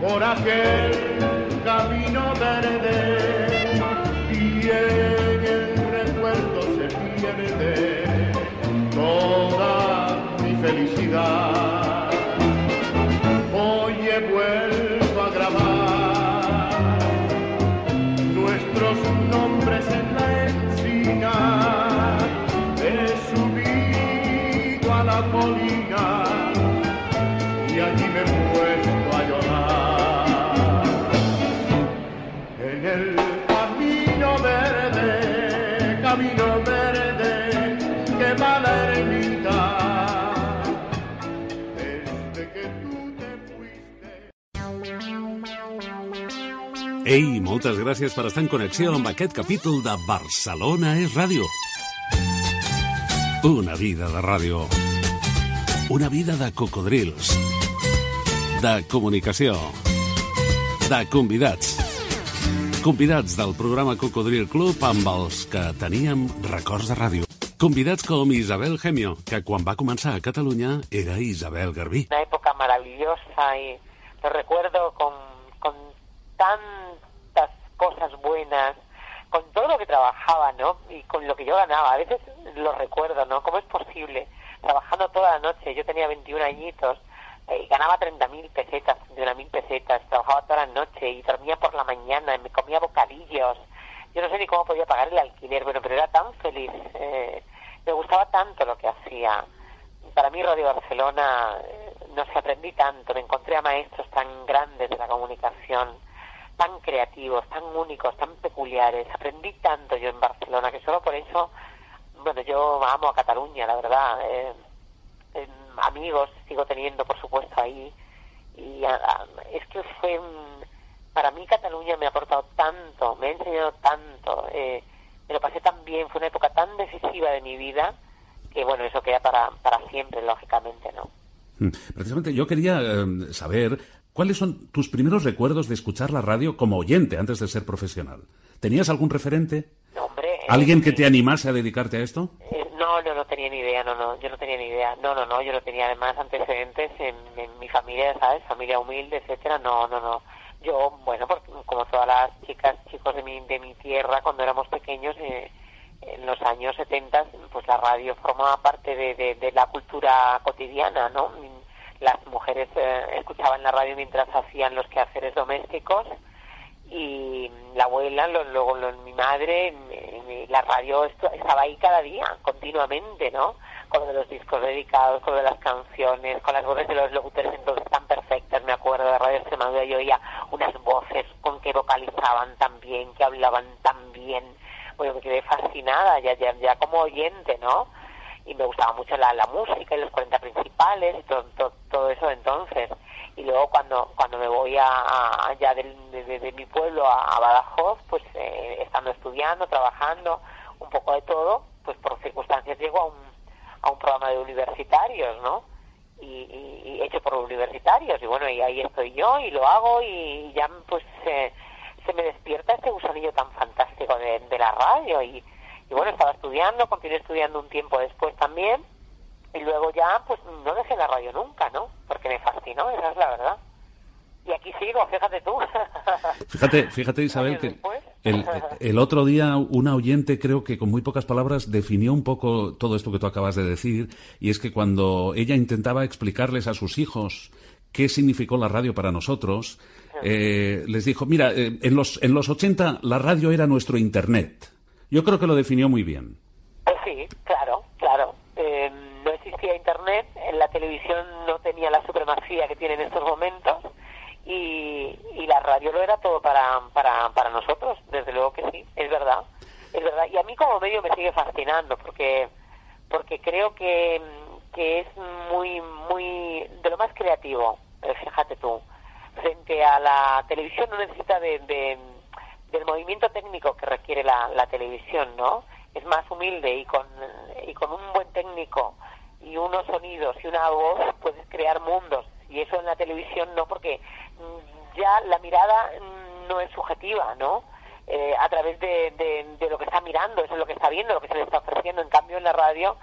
Por aquel camino verde y en el recuerdo se pierde toda mi felicidad. Ei, moltes gràcies per estar en connexió amb aquest capítol de Barcelona és ràdio. Una vida de ràdio. Una vida de cocodrils. De comunicació. De convidats. Convidats del programa Cocodril Club amb els que teníem records de ràdio. Convidats com Isabel Gemio, que quan va començar a Catalunya era Isabel Garbí. una época maravillosa y lo recuerdo con, con tantas cosas buenas, con todo lo que trabajaba, ¿no? Y con lo que yo ganaba. A veces lo recuerdo, ¿no? ¿Cómo es posible? Trabajando toda la noche, yo tenía 21 añitos, eh, y ganaba 30.000 pesetas, 21.000 pesetas, trabajaba toda la noche y dormía por la mañana, me comía bocadillos. Yo no sé ni cómo podía pagar el alquiler, bueno, pero era tan feliz. eh, me gustaba tanto lo que hacía. Para mí Radio Barcelona, eh, no sé, aprendí tanto, me encontré a maestros tan grandes de la comunicación, tan creativos, tan únicos, tan peculiares. Aprendí tanto yo en Barcelona que solo por eso, bueno, yo amo a Cataluña, la verdad. eh, amigos sigo teniendo, por supuesto, ahí. Y a- es que fue, para mí Cataluña me ha aportado tanto, me ha enseñado tanto. eh, me lo pasé tan bien, fue una época tan decisiva de mi vida que, bueno, eso queda para, para siempre, lógicamente, ¿no? Mm, Precisamente yo quería eh, saber ¿cuáles son tus primeros recuerdos de escuchar la radio como oyente antes de ser profesional? ¿Tenías algún referente? Hombre, ¿Alguien que te animase a dedicarte a esto? Eh, no, no, no tenía ni idea, no, no, yo no tenía ni idea. No, no, no, yo no tenía además antecedentes en, en mi familia, ¿sabes? Familia humilde, etcétera. No, no, no. Yo, bueno, porque como todas las chicas, chicos de mi, de mi tierra, cuando éramos pequeños, eh, en los años 70, pues la radio formaba parte de, de, de la cultura cotidiana, ¿no? Las mujeres eh, escuchaban la radio mientras hacían los quehaceres domésticos y la abuela, lo- luego mi madre, la radio estaba ahí cada día, continuamente, ¿no? Con los discos dedicados, con las canciones, con las voces de los locutores entonces tan perfectas, me acuerdo de Radio Extremadura, yo oía unas voces con que vocalizaban tan bien, que hablaban tan bien, bueno, me quedé fascinada ya, ya, ya como oyente, ¿no? Y me gustaba mucho la, la música y los 40 principales y todo, todo, todo eso entonces. Y luego cuando cuando me voy a, a- de, de- mi pueblo a, Badajoz pues eh, estando estudiando trabajando un poco de todo pues por circunstancias llego a un a un programa de universitarios no y, y- y hecho por universitarios. Y bueno y ahí estoy yo y lo hago y ya pues eh, se me despierta este gusanillo tan fantástico de, de la radio y, y bueno estaba estudiando continué estudiando un tiempo después también y luego ya, pues no dejé la radio nunca, ¿no? Porque me fascinó, esa es la verdad. Y aquí sigo, fíjate tú. Fíjate, fíjate Isabel, que el, el otro día una oyente creo que con muy pocas palabras definió un poco todo esto que tú acabas de decir, y es que cuando ella intentaba explicarles a sus hijos qué significó la radio para nosotros, eh, les dijo, mira, eh, en, los, en los 80 la radio era nuestro Internet. Yo creo que lo definió muy bien. Pues sí, claro, claro. Eh, no existía internet, en la televisión no tenía la supremacía que tiene en estos momentos y, y la radio lo era todo para, para, para nosotros, desde luego que sí, es verdad, es verdad. Y a mí como medio me sigue fascinando porque porque creo que, que es muy, muy, de lo más creativo, eh, fíjate tú. Frente a la televisión no necesita de, de- del movimiento técnico que requiere la, la televisión, ¿no? Es más humilde y con, y con un buen técnico y unos sonidos y una voz puedes crear mundos. Y eso en la televisión no, porque mm, ya la mirada mm, no es subjetiva, ¿no? Eh, a través de, de, lo que está mirando, eso es lo que está viendo, lo que se le está ofreciendo. En cambio, en la radio,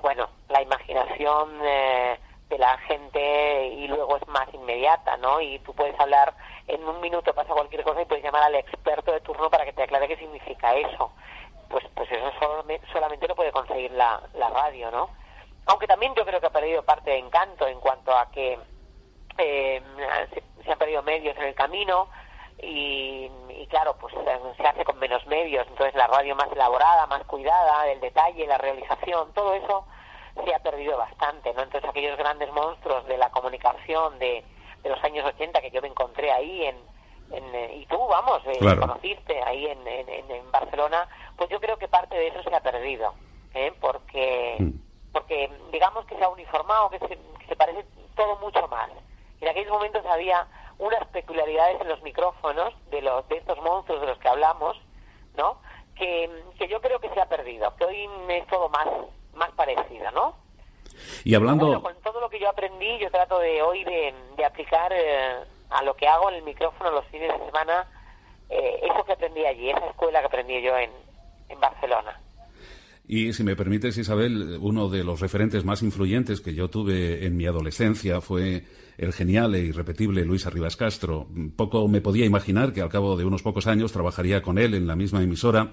bueno, la imaginación eh, de la gente y luego es más inmediata, ¿no? Y tú puedes hablar en un minuto, pasa cualquier cosa y puedes llamar al experto de turno para que te aclare qué significa eso. Pues, pues eso solamente, solamente lo puede conseguir la, la radio, ¿no? Aunque también yo creo que ha perdido parte de encanto en cuanto a que eh, se, se han perdido medios en el camino y, y claro, pues eh, se hace con menos medios, entonces la radio más elaborada, más cuidada, el detalle, la realización, todo eso se ha perdido bastante, ¿no? Entonces aquellos grandes monstruos de la comunicación de, de los años 80 que yo me encontré ahí en, en, eh, y tú, vamos, eh, Claro. conociste ahí en, en, en- Barcelona, pues yo creo que parte de eso se ha perdido, ¿eh? Porque, porque digamos que se ha uniformado, que se, que se parece todo mucho más. En aquellos momentos había unas peculiaridades en los micrófonos de los de estos monstruos de los que hablamos, ¿no? Que, que yo creo que se ha perdido, que hoy es todo más más parecido, ¿no? Y hablando... Bueno, con todo lo que yo aprendí, yo trato de hoy de, de aplicar eh, a lo que hago en el micrófono los fines de semana eh, eso que aprendí allí, esa escuela que aprendí yo en, en Barcelona. Y si me permites, Isabel, uno de los referentes más influyentes que yo tuve en mi adolescencia fue el genial e irrepetible Luis Arribas Castro. Poco me podía imaginar que al cabo de unos pocos años trabajaría con él en la misma emisora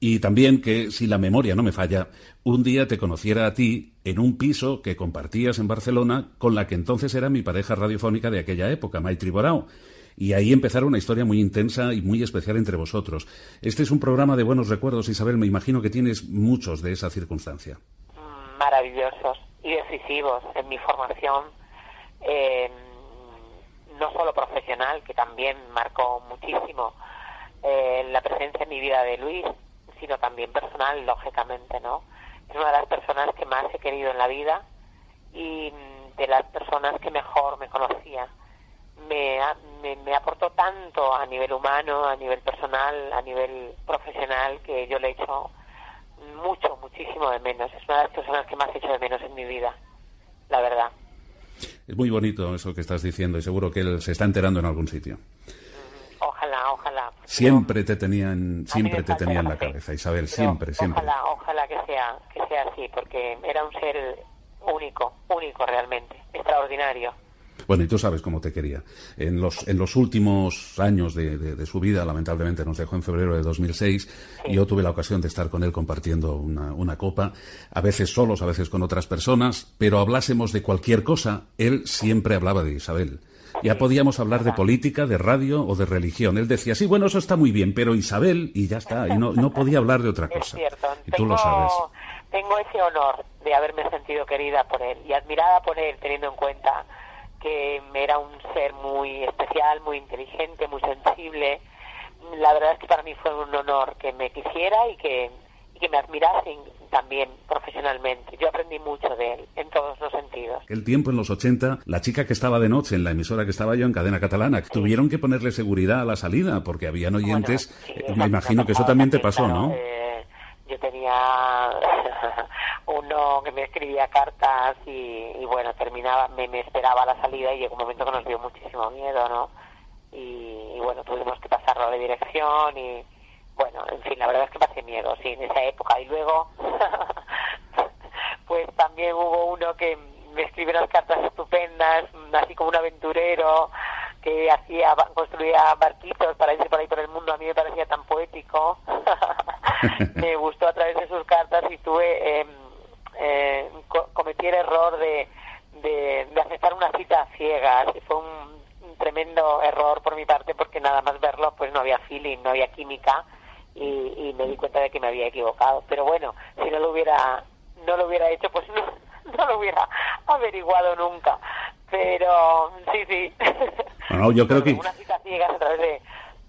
y también que, si la memoria no me falla, un día te conociera a ti en un piso que compartías en Barcelona con la que entonces era mi pareja radiofónica de aquella época, Maitri Borao. Y ahí empezara una historia muy intensa y muy especial entre vosotros. Este es un programa de buenos recuerdos, Isabel. Me imagino que tienes muchos de esa circunstancia. maravillosos y decisivos en mi formación, eh, no solo profesional, que también marcó muchísimo eh, la presencia en mi vida de Luis, sino también personal, lógicamente, ¿no? Es una de las personas que más he querido en la vida y de las personas que mejor me conocía. Me, me, me aportó tanto a nivel humano, a nivel personal, a nivel profesional, que yo le he hecho mucho, muchísimo de menos. Es una de las personas que más he hecho de menos en mi vida, la verdad. Es muy bonito eso que estás diciendo y seguro que él se está enterando en algún sitio. Siempre te tenían, siempre te tenía en la cabeza, Isabel, siempre, siempre. Ojalá, ojalá que sea, que sea así, porque era un ser único, único realmente, extraordinario. Bueno, y tú sabes cómo te quería. En los, en los últimos años de, de- de su vida, lamentablemente nos dejó en febrero de 2006, y yo tuve la ocasión de estar con él compartiendo una, una copa, a veces solos, a veces con otras personas, pero hablásemos de cualquier cosa, él siempre hablaba de Isabel. Ya podíamos hablar de política, de radio o de religión. Él decía, sí, bueno, eso está muy bien, pero Isabel, y ya está, y no, no podía hablar de otra Es cosa. cierto. Y tú lo Tengo- sabes. Tengo ese honor de haberme sentido querida por él y admirada por él, teniendo en cuenta que era un ser muy especial, muy inteligente, muy sensible. La verdad es que para mí fue un honor que me quisiera y que, y que me admirasen también profesionalmente. Yo aprendí mucho de él en todos los sentidos. El tiempo en los 80, la chica que estaba de noche en la emisora que estaba yo en cadena catalana, tuvieron que ponerle seguridad a la salida porque habían oyentes. eh, me imagino que eso también te pasó, ¿no? Eh, yo tenía uno que me escribía cartas y, y bueno, terminaba, me, me esperaba la salida y llegó un momento que nos dio muchísimo miedo, ¿no? Y, y bueno, tuvimos que pasarlo a la dirección y bueno, en fin, la verdad es que pasé miedo, sí, en esa época. Y luego, pues también hubo uno que me escribió unas cartas estupendas, así como un aventurero que hacía construía barquitos para irse por ahí por el mundo. A mí me parecía tan poético. Me gustó a través de sus cartas y tuve eh, eh, co- cometí el error de, de, aceptar una cita a ciegas fue un tremendo error por mi parte porque nada más verlo pues no había feeling no había química y, y me di cuenta de que me había equivocado pero bueno si no lo hubiera no lo hubiera hecho pues no, no lo hubiera averiguado nunca pero sí sí Bueno, yo creo que una cita ciegas a través de,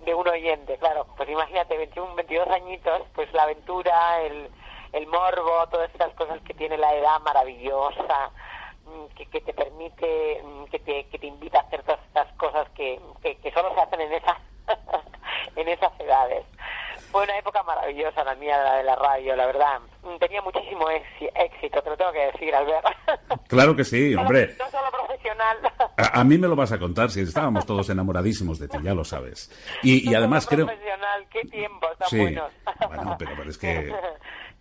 de un oyente, claro. Pues imagínate, 21, 22 añitos, pues la aventura, el, el morbo, todas estas cosas que tiene la edad maravillosa, mm, que, que te permite, mm, que te, que te invita a hacer todas estas cosas que, que, que solo se hacen en esas, en esas edades. Fue una época maravillosa la mía, la de la radio, la verdad. Tenía muchísimo éxi- éxito, te lo tengo que decir, Albert. Claro que sí, hombre. No solo profesional. A, a mí me lo vas a contar si estábamos todos enamoradísimos de ti, ya lo sabes. Y, y además creo. profesional, qué tiempo, tan Sí. buenos. Bueno, pero, pero es que.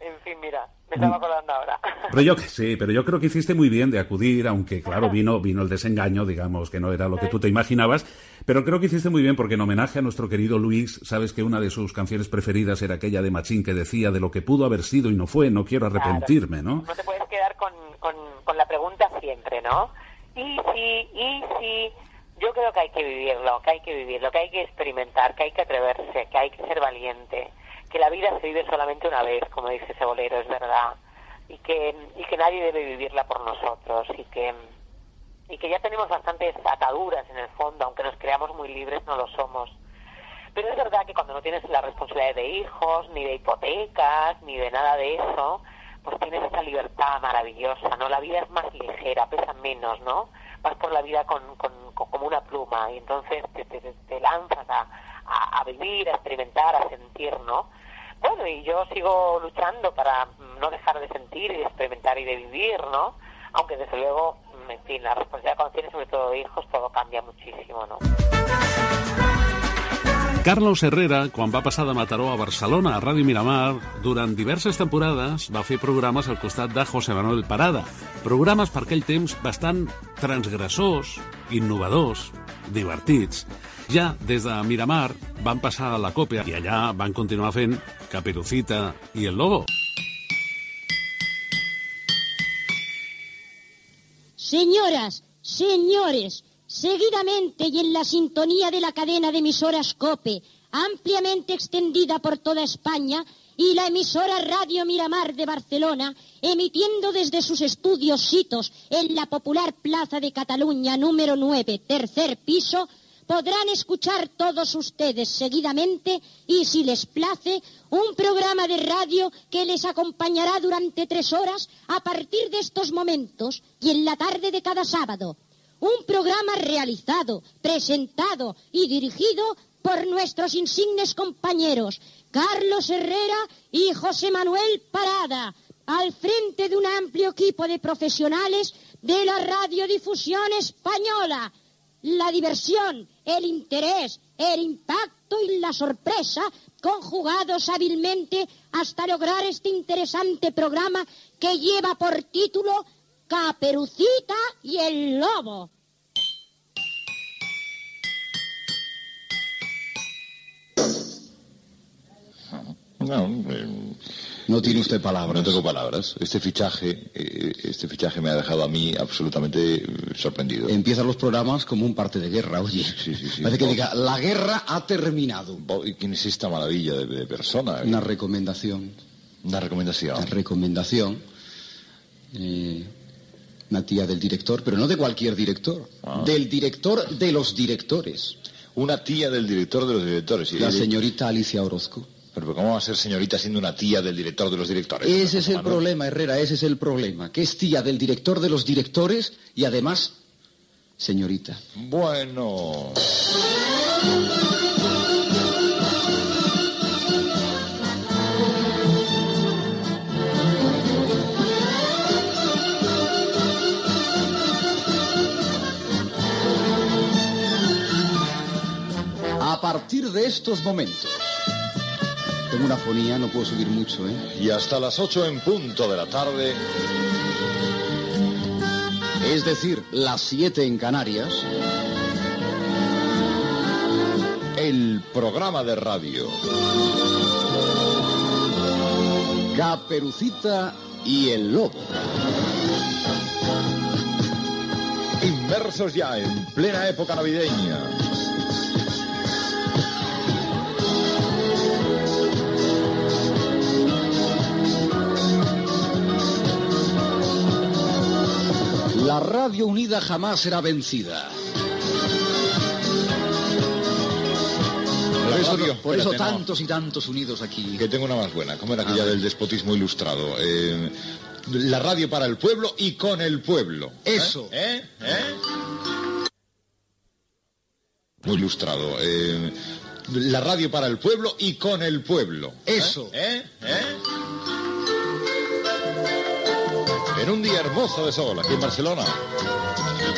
en fin, mira, me estaba acordando ahora. Pero yo sí, pero yo creo que hiciste muy bien de acudir, aunque claro, vino, vino el desengaño, digamos que no era lo que tú te imaginabas, pero creo que hiciste muy bien porque en homenaje a nuestro querido Luis, sabes que una de sus canciones preferidas era aquella de Machín que decía de lo que pudo haber sido y no fue, no quiero arrepentirme, ¿no? No te puedes quedar con, con, con la pregunta siempre, ¿no? Y sí, y sí. Yo creo que hay que vivirlo, que hay que vivirlo, que hay que experimentar, que hay que atreverse, que hay que ser valiente, que la vida se vive solamente una vez, como dice ese bolero, es verdad, y que, y que nadie debe vivirla por nosotros, y que, y que ya tenemos bastantes ataduras en el fondo, aunque nos creamos muy libres, no lo somos. Pero es verdad que cuando no tienes la responsabilidad de hijos, ni de hipotecas, ni de nada de eso, pues tienes esa libertad maravillosa, ¿no? La vida es más ligera, pesa menos, ¿no? Vas por la vida con, con, con- como una pluma y entonces te, te- te lanzas a, a, a vivir, a experimentar, a sentir, ¿no? Bueno, y yo sigo luchando para no dejar de sentir y de experimentar y de vivir, ¿no? Aunque desde luego, en fin, la responsabilidad cuando tienes sobre todo hijos, todo cambia muchísimo, ¿no? Carlos Herrera, quan va passar de Mataró a Barcelona a Ràdio Miramar, durant diverses temporades va fer programes al costat de José Manuel Parada. Programes per aquell temps bastant transgressors, innovadors, divertits. Ja des de Miramar van passar a la Còpia i allà van continuar fent Caperucita i el Lobo. Señoras, señores, seguidamente y en la sintonía de la cadena de emisoras COPE, ampliamente extendida por toda España, y la emisora Radio Miramar de Barcelona, emitiendo desde sus estudios sitos en la popular Plaza de Cataluña número 9, tercer piso, podrán escuchar todos ustedes seguidamente y si les place un programa de radio que les acompañará durante tres horas a partir de estos momentos y en la tarde de cada sábado. Un programa realizado, presentado y dirigido por nuestros insignes compañeros Carlos Herrera y José Manuel Parada, al frente de un amplio equipo de profesionales de la radiodifusión española. La diversión, el interés, el impacto y la sorpresa conjugados hábilmente hasta lograr este interesante programa que lleva por título Caperucita y el Lobo. No, eh, no tiene usted palabras. No tengo palabras. Este fichaje, eh, este fichaje me ha dejado a mí absolutamente eh, sorprendido. Empiezan los programas como un parte de guerra, oye. Sí, sí, sí. Parece que diga, la guerra ha terminado. ¿Y quién es esta maravilla de, de persona? Una recomendación. Una recomendación. Una recomendación. Eh, una tía del director, pero no de cualquier director. Ah. Del director de los directores. Una tía del director de los directores. La señorita Alicia Orozco. Pero ¿cómo va a ser señorita siendo una tía del director de los directores? Ese es el Manuel? problema, Herrera, ese es el problema. Que es tía del director de los directores y además, señorita. Bueno. A partir de estos momentos. Tengo una fonía, no puedo subir mucho, ¿eh? Y hasta las 8 en punto de la tarde. Es decir, las 7 en Canarias. El programa de radio. Caperucita y el Lobo. Inmersos ya en plena época navideña. La radio unida jamás será vencida. Por eso, por eso espérate, no. tantos y tantos unidos aquí. Que tengo una más buena. ¿Cómo era aquella del despotismo ilustrado? Eh, la radio para el pueblo y con el pueblo. Eso. ¿Eh? ¿Eh? Muy ilustrado. Eh, la radio para el pueblo y con el pueblo. Eso. ¿Eh? ¿Eh? En un día hermoso de sol aquí en Barcelona.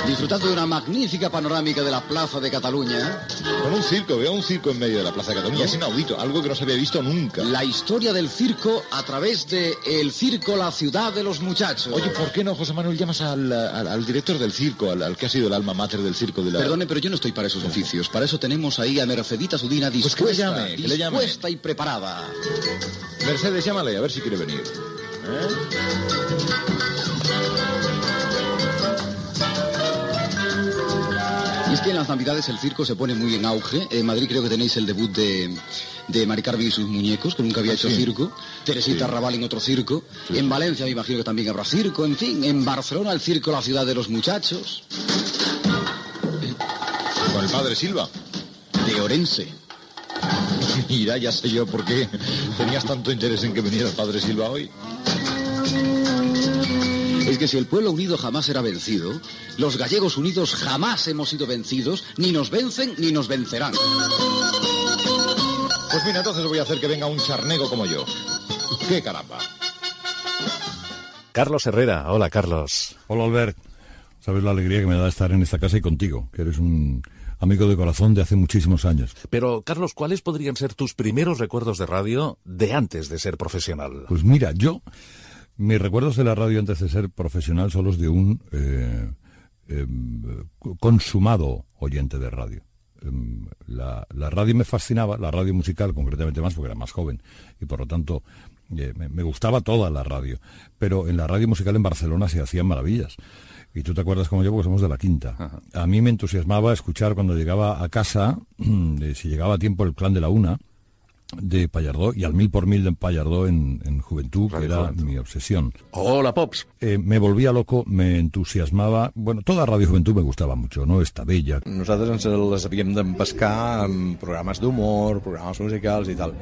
Disfrutando de una magnífica panorámica de la Plaza de Cataluña. Con un circo, veo un circo en medio de la Plaza de Cataluña. Es inaudito, algo que no se había visto nunca. La historia del circo a través de El Circo La Ciudad de los Muchachos. Oye, ¿por qué no, José Manuel, llamas al, al- al director del circo, al, al que ha sido el alma mater del circo de la... Perdone, pero yo no estoy para esos oficios. Para eso tenemos ahí a Mercedita Sudina Pues que le dispuesta, llame, que le llame. dispuesta y preparada. Mercedes, llámale, a ver si quiere venir. ¿Eh? Y es que en las Navidades el circo se pone muy en auge. En Madrid creo que tenéis el debut de, de Mari Carmen y sus muñecos, que nunca había Ah, hecho sí. circo. Teresita Sí. Raval en otro circo. En Valencia me imagino que también habrá circo. En fin, en Barcelona el circo La Ciudad de los Muchachos. Con el padre Silva. De Orense. Mira, ya sé yo por qué tenías tanto interés en que viniera el padre Silva hoy. Es que si el pueblo unido jamás será vencido, los gallegos unidos jamás hemos sido vencidos, ni nos vencen ni nos vencerán. Pues mira, entonces voy a hacer que venga un charnego como yo. ¡Qué caramba! Carlos Herrera. Hola, Carlos. Hola, Albert. Sabes la alegría que me da estar en esta casa y contigo, que eres un amigo de corazón de hace muchísimos años. Pero, Carlos, ¿cuáles podrían ser tus primeros recuerdos de radio de antes de ser profesional? Pues mira, yo, mis recuerdos de la radio antes de ser profesional son los de un eh, eh, consumado oyente de radio. Em, La, la radio me fascinaba, la radio musical concretamente más porque era más joven y por lo tanto eh, me, me gustaba toda la radio. Pero en la radio musical en Barcelona se hacían maravillas. Y tú te acuerdas como yo porque somos de la quinta. A mí me entusiasmaba escuchar cuando llegaba a casa, si llegaba a tiempo el clan de la una, de Pallardó y al mil por mil de Pallardó en, en juventud, que era mi obsesión. Hola, Pops. Eh, me volvía loco, me entusiasmava. Bueno, toda Radio Juventud me gustava mucho, no? Esta bella. Nosaltres ens les havíem d'empescar amb programes d'humor, programes musicals i tal.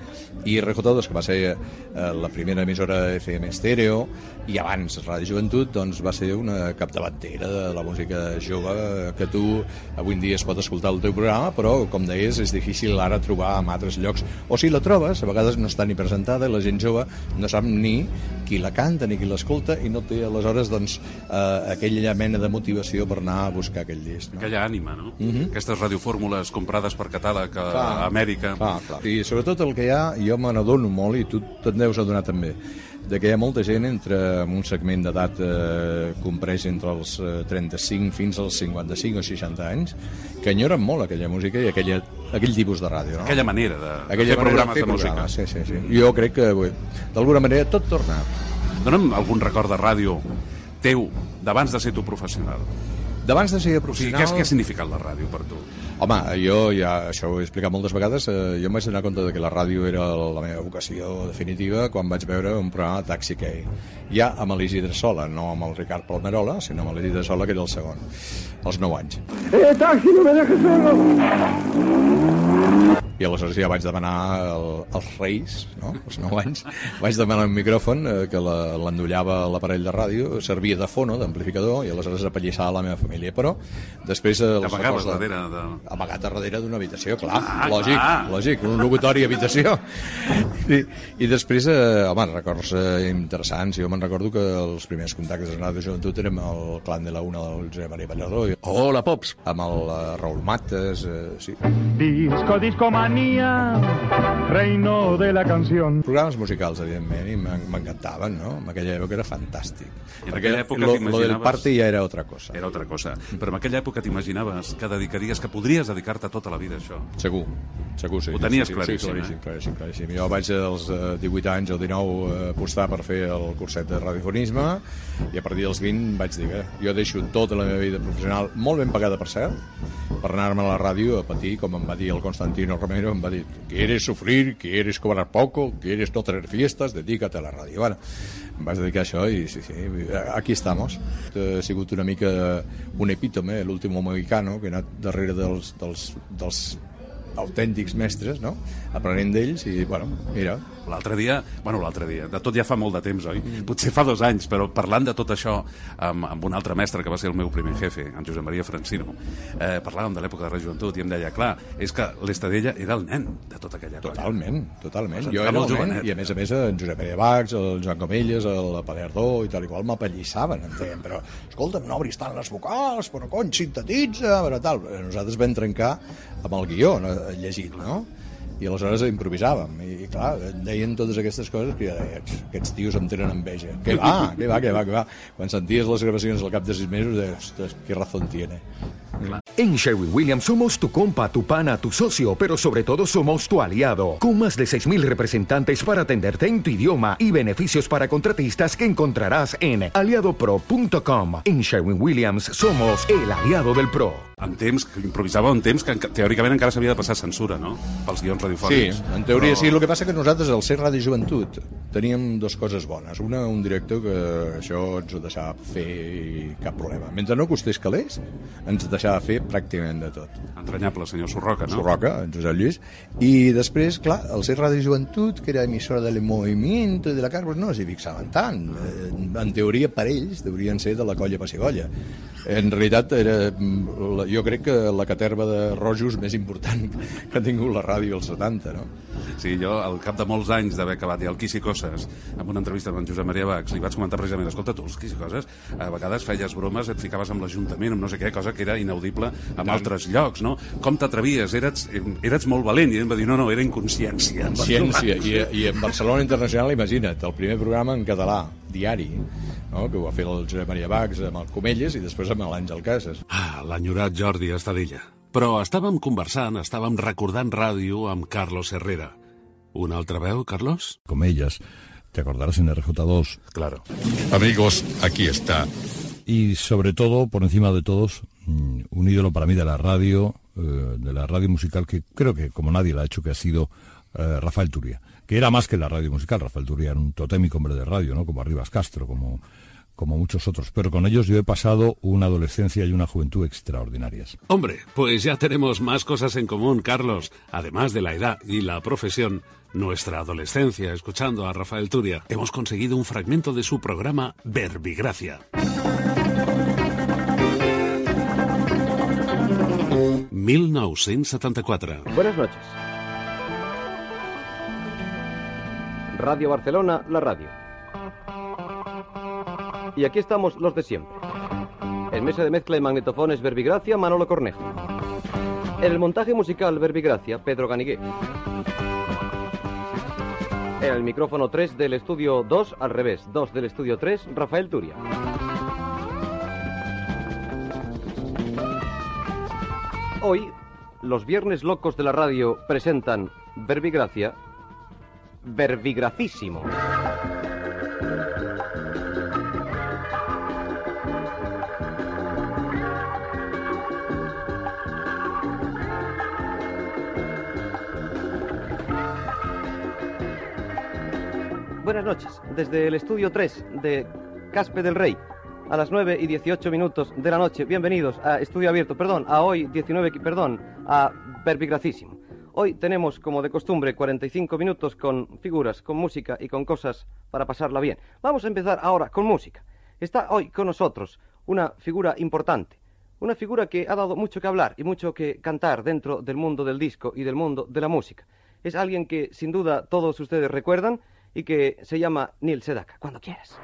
I RJ2, que va ser eh, la primera emissora FM estèreo, i abans Ràdio Joventut, doncs va ser una capdavantera de la música jove que tu avui en dia es pot escoltar al teu programa, però, com deies, és difícil ara trobar en altres llocs. O si la trobes, a vegades no està ni presentada, la gent jove no sap ni qui la canta ni qui l'escolta i no té aleshores doncs, eh, aquella mena de motivació per anar a buscar aquell disc. No? Aquella ànima, no? Mhm. Aquestes radiofórmules comprades per catàleg a, Clar. Amèrica. Clar, clar. I sobretot el que hi ha, jo me n'adono molt, i tu te'n deus adonar també, de que hi ha molta gent entre en un segment d'edat eh, comprès entre els eh, 35 fins als 55 o 60 anys, que enyoren molt aquella música i aquella, aquell tipus de ràdio. No? Aquella manera de, de aquella fer manera programes fer de música. programes, Sí, sí, sí. Jo crec que, d'alguna manera, tot torna. Dona'm algun record de ràdio teu d'abans de ser tu professional. D'abans de ser O sigui, professional... què, què ha significat la ràdio per tu? Home, jo ja, això ho he explicat moltes vegades, eh, jo em vaig donar compte de que la ràdio era la meva vocació definitiva quan vaig veure un programa de Taxi Key. Ja amb l'Isidre Sola, no amb el Ricard Palmerola, sinó amb l'Isidre Sola, que era el segon, als 9 anys. ¡Eh, taxi, no me dejes solo! I aleshores ja vaig demanar el, als Reis, no? als 9 anys, vaig demanar un micròfon eh, que la- l'endollava a l'aparell de ràdio, servia de fono, d'amplificador, i aleshores apallissava la meva família. Però després... Eh, els records de- darrere de... amagat a darrere d'una habitació, clar, Ah, lògic, clar. lògic, un locutori habitació. I, i després, eh, home, records eh, interessants, jo me'n recordo que els primers contactes de Ràdio Joventut érem el clan de la una del Josep Maria Ballardó. i- Hola, Pops! Amb el eh, Raül Mates, eh, sí. Disco, discomanía, reino de la canción. Programes musicals, evidentment, i m'en- m'encantaven, no? En aquella època era fantàstic. I en Perquè aquella època lo, lo del parte ja era otra cosa. Era altra cosa. Però en aquella època t'imaginaves que dedicaries, que podries dedicar-te tota la vida a això. Segur, segur, sí. Ho tenies sí, claríssim, sí, claríssim, eh? claríssim, claríssim. Jo vaig als eh, 18 anys o 19 eh, apostar per fer el curset de radiofonisme i a partir dels 20 vaig dir, eh, jo deixo tota la meva vida professional, molt ben pagada per cert, per anar-me a la ràdio a patir, com em va dir el Constantino Romero, em va dir, ¿quieres sufrir? ¿Quieres cobrar poco? ¿Quieres no tener fiestas? Dedícate a la ràdio. Bueno, em vaig dedicar a això i sí, sí, aquí estamos. Ha sigut una mica un epítome, l'últim mohicano, que he anat darrere dels, dels, dels autèntics mestres, no? Aprenent d'ells i, bueno, mira, L'altre dia, bueno, l'altre dia, de tot ja fa molt de temps, oi? Potser fa dos anys, però parlant de tot això amb, amb un altre mestre que va ser el meu primer jefe, en Josep Maria Francino, eh, parlàvem de l'època de la joventut i em deia, clar, és que l'Estadella era el nen de tota aquella colla. Totalment, totalment. Jo era el nen, jovenet. i a més a més en Josep Maria Bax, el Joan Comelles, el Palerdo i tal i qual m'apallissaven, deien, però escolta'm, no obris tant les vocals, però cony, sintetitza, però tal. Nosaltres vam trencar amb el guió no, llegit, no? I aleshores improvisàvem. I, clar, deien totes aquestes coses que jo deia, "Ets, aquests tios em tenen enveja. Que va, que va, que va, que va. Quan senties les gravacions al cap de sis mesos deies, ostres, qué razón tiene En Sherwin Williams somos tu compa, tu pana, tu socio, pero sobre todo somos tu aliado, con más de 6.000 representantes para atenderte en tu idioma y beneficios para contratistas que encontrarás en aliadopro.com. En Sherwin Williams somos el aliado del PRO. En temps, que improvisava en temps que teòricament encara s'havia de passar censura, no? Pels guions Sí, radiofònics. en teoria Però- sí. El que passa que nosaltres, al ser Ràdio Joventut, teníem dues coses bones. Una, un director que això ens ho deixava fer i cap problema. Mentre no costés calés, ens deixava fer pràcticament de tot. Entranyable, senyor Sorroca, no? Sorroca, en Josep Lluís. I després, clar, al ser Ràdio Joventut, que era emissora del moviment i de la carn, doncs no s'hi fixaven tant. Eh, En teoria, per ells, deurien ser de la colla pessigolles. En realitat, era, mm, jo crec que la caterva de rojos més important que ha tingut la ràdio als 70, no? Sí, jo, al cap de molts anys d'haver acabat ja el Quisicoses, amb una entrevista amb en Josep Maria Bax, li vaig comentar precisament, escolta, tu, els Quisicoses, a vegades feies bromes, et ficaves amb l'Ajuntament, amb no sé què, cosa que era inaudible en altres llocs, no? Com t'atrevies? Eres, eres molt valent. I ell em va dir, no, no, era inconsciència. Ciència. I, I en Barcelona Internacional, imagina't, el primer programa en català, diari, no? que ho va fer el Josep Maria Bax amb el Comelles i després amb l'Àngel Casas. Ah, l'enyorat Jordi Estadella. Però estàvem conversant, estàvem recordant ràdio amb Carlos Herrera. Una altra veu, Carlos? Comellas, te acordarás en RJ2. Claro. Amigos, aquí está. Y sobre todo, por encima de todos, un ídolo para mí de la radio, eh, de la radio musical, que creo que como nadie la ha hecho, que ha sido eh, Rafael Turia. Que era más que la radio musical. Rafael Turia era un totémico hombre de radio, ¿no? Como Arribas Castro, como, como muchos otros. Pero con ellos yo he pasado una adolescencia y una juventud extraordinarias. Hombre, pues ya tenemos más cosas en común, Carlos. Además de la edad y la profesión, nuestra adolescencia, escuchando a Rafael Turia, hemos conseguido un fragmento de su programa Verbigracia. 1974. Buenas noches. Radio Barcelona, la radio. Y aquí estamos los de siempre. En mesa de mezcla y magnetofones Verbigracia, Manolo Cornejo. En el montaje musical Verbigracia, Pedro Ganigué. En el micrófono 3 del estudio 2, al revés, 2 del estudio 3, Rafael Turia. Hoy, los viernes locos de la radio presentan Verbigracia, Verbigracísimo. Buenas noches, desde el estudio 3 de Caspe del Rey, a las 9 y 18 minutos de la noche. Bienvenidos a Estudio Abierto, perdón, a hoy 19, perdón, a Verbigracísimo. Hoy tenemos, como de costumbre, 45 minutos con figuras, con música y con cosas para pasarla bien. Vamos a empezar ahora con música. Está hoy con nosotros una figura importante, una figura que ha dado mucho que hablar y mucho que cantar dentro del mundo del disco y del mundo de la música. Es alguien que sin duda todos ustedes recuerdan y que se llama Neil Sedaka. Cuando quieras.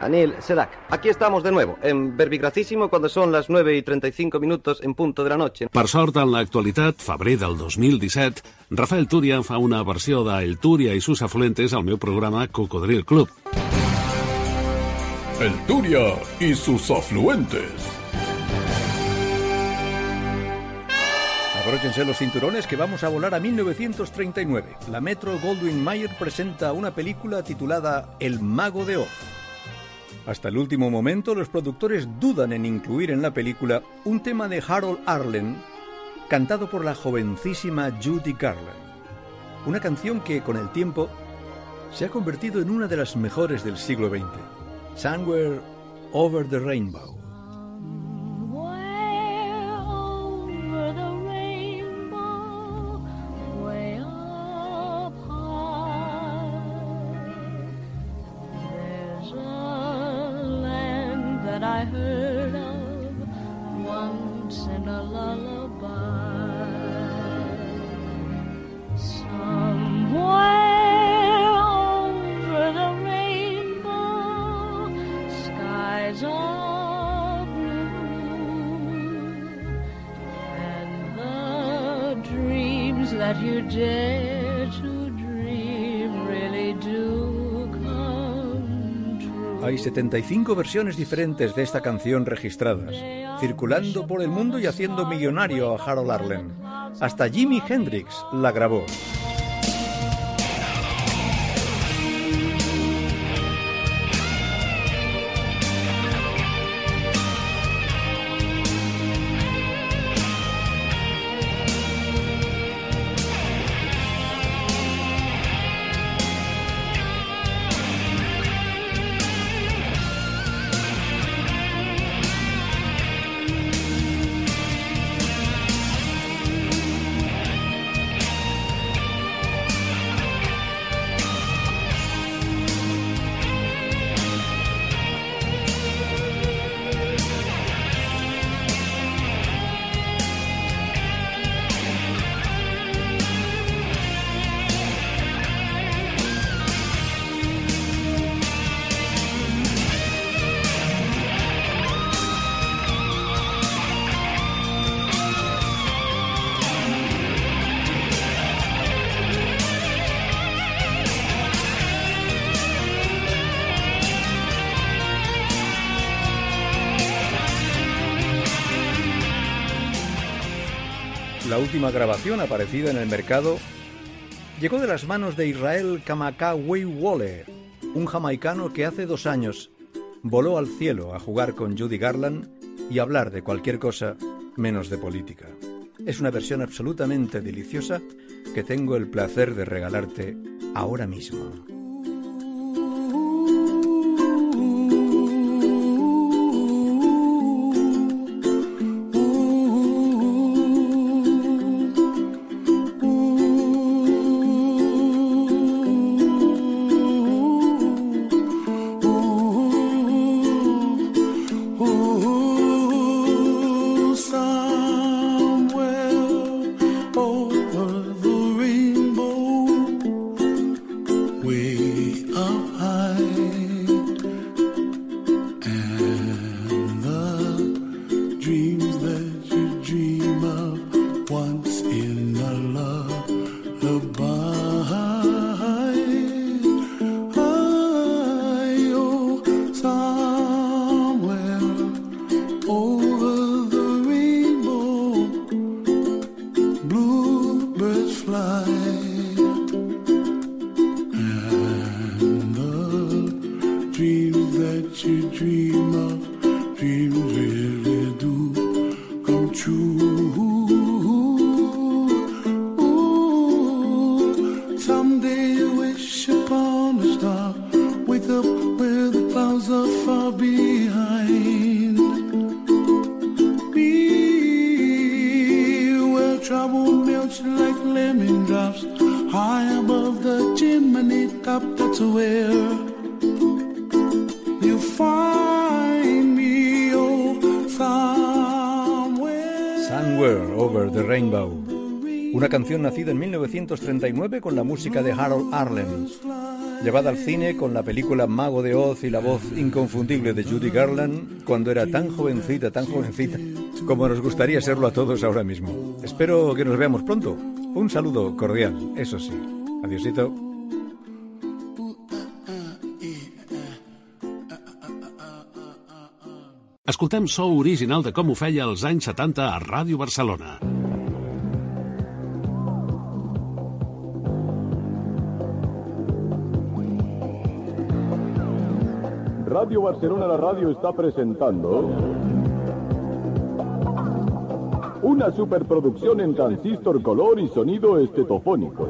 Anil Sedak. Aquí estamos de nuevo, en Verbigracísimo, cuando son las 9 y 35 minutos en punto de la noche. Per sort, en l'actualitat, febrer del 2017, Rafael Túria fa una versió de El Túria i sus afluentes al meu programa Cocodril Club. El Turia y sus afluentes. Abróchense los cinturones que vamos a volar a 1939. La Metro Goldwyn Mayer presenta una película titulada El Mago de Oz. Hasta el último momento, los productores dudan en incluir en la película un tema de Harold Arlen cantado por la jovencísima Judy Garland. Una canción que, con el tiempo, se ha convertido en una de las mejores del siglo XX. Somewhere Over the Rainbow. 75 versiones diferentes de esta canción registradas, circulando por el mundo y haciendo millonario a Harold Arlen. Hasta Jimi Hendrix la grabó. Última grabación aparecida en el mercado llegó de las manos de Israel Kamakawi Wole, un jamaicano que hace dos años voló al cielo a jugar con Judy Garland y hablar de cualquier cosa menos de política. Es una versión absolutamente deliciosa que tengo el placer de regalarte ahora mismo. Somewhere. Over the Rainbow. Una canción nacida en 1939 con la música de Harold Arlen, llevada al cine con la película Mago de Oz y la voz inconfundible de Judy Garland cuando era tan jovencita, tan jovencita, como nos gustaría serlo a todos ahora mismo. Espero que nos veamos pronto. Un saludo cordial, eso sí. Adiosito. Escoltem so original de com ho feia als anys 70 a Ràdio Barcelona. Radio Barcelona La Radio está presentando una superproducción en transistor color y sonido estetofónico.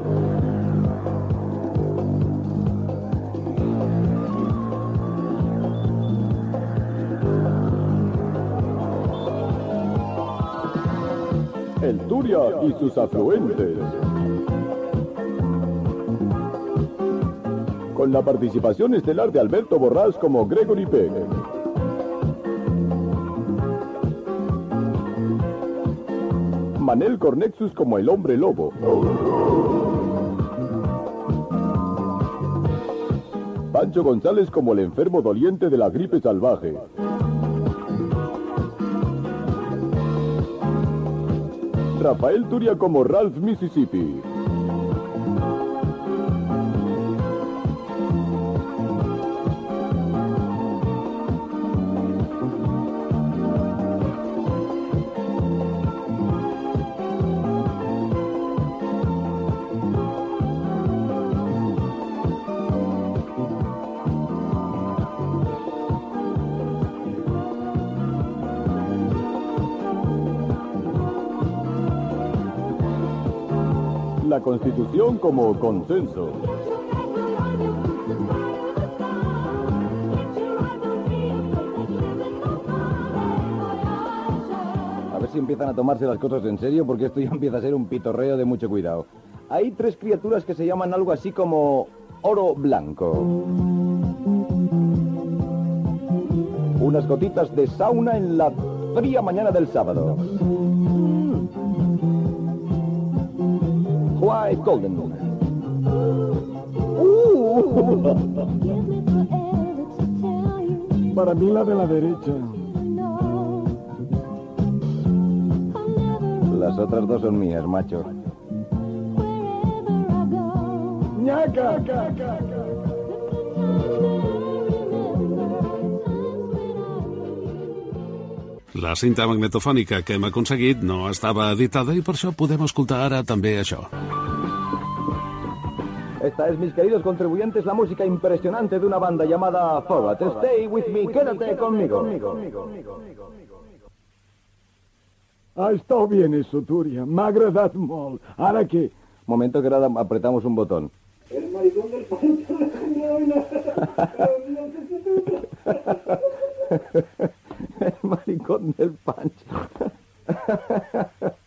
Y sus afluentes. Con la participación estelar de Alberto Borrás como Gregory Peck. Manel Cornexus como el hombre lobo. Pancho González como el enfermo doliente de la gripe salvaje. Rafael Turia como Ralph Mississippi. Constitución como consenso. A ver si empiezan a tomarse las cosas en serio porque esto ya empieza a ser un pitorreo de mucho cuidado. Hay tres criaturas que se llaman algo así como oro blanco. Unas gotitas de sauna en la fría mañana del sábado. White Golden. Para mí la de la derecha. Las otras dos son mías, macho. ¡Ñaca! La cinta magnetofònica que hem aconseguit no estava editada i per això podem escoltar ara també això. Esta es, mis queridos contribuyentes, la música impresionante de una banda llamada Fogat. Stay with me, quédate conmigo. Ha estado bien eso, Túria. M'ha agradat molt. Ara què? Momento que ahora apretamos un botón. El maricón del El maricón del punch.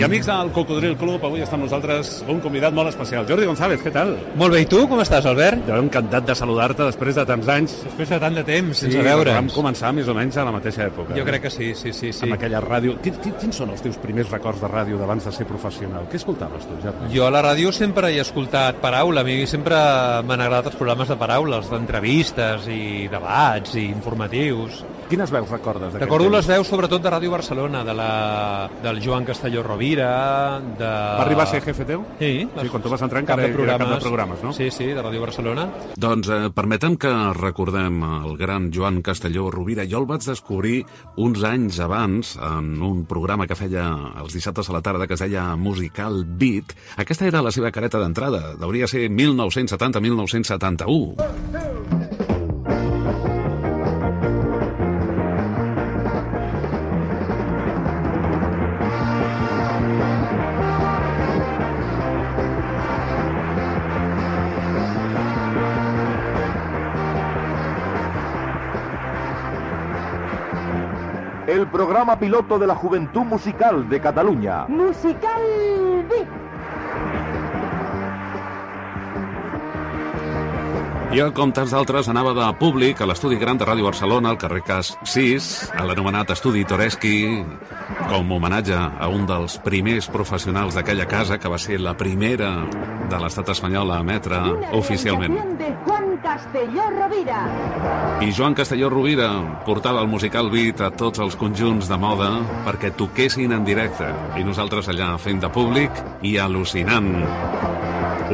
I amics del Cocodril Club, avui està amb nosaltres un convidat molt especial. Jordi González, què tal? Molt bé, i tu? Com estàs, Albert? Jo encantat de saludar-te després de tants anys. Després de tant de temps, Sí, sense veure'ns. vam començar més o menys a la mateixa època. Jo crec que sí, sí, sí. sí. Amb aquella ràdio. Quin, quin, quins són els teus primers records de ràdio d'abans de ser professional? Què escoltaves tu, Jordi? Jo a la ràdio sempre he escoltat paraula. A mi sempre m'han agradat els programes de paraula, els d'entrevistes i debats i informatius. Quines veus recordes Recordo temps? les veus sobretot de Ràdio Barcelona, de la, del Joan Castelló Rovira, de... Va arribar a ser jefe teu? Sí. Sí, quan tu vas entrar cap encara de era cap de programes. programes, no? Sí, sí, de Ràdio Barcelona. Doncs eh, permetem que recordem el gran Joan Castelló Rovira. Jo el vaig descobrir uns anys abans en un programa que feia els dissabtes a la tarda que es deia Musical Beat. Aquesta era la seva careta d'entrada. Hauria ser 1970-1971. Programa piloto de la Juventud Musical de Cataluña. Musical Beat. Jo, com tants d'altres, anava de públic a l'estudi gran de Ràdio Barcelona, al carrer Cas 6, a l'anomenat Estudi Toreski, com homenatge a un dels primers professionals d'aquella casa, que va ser la primera de l'estat espanyol a emetre oficialment. Castelló Rovira. I Joan Castelló Rovira portava el musical beat a tots els conjunts de moda perquè toquessin en directe. I nosaltres allà fent de públic i al·lucinant.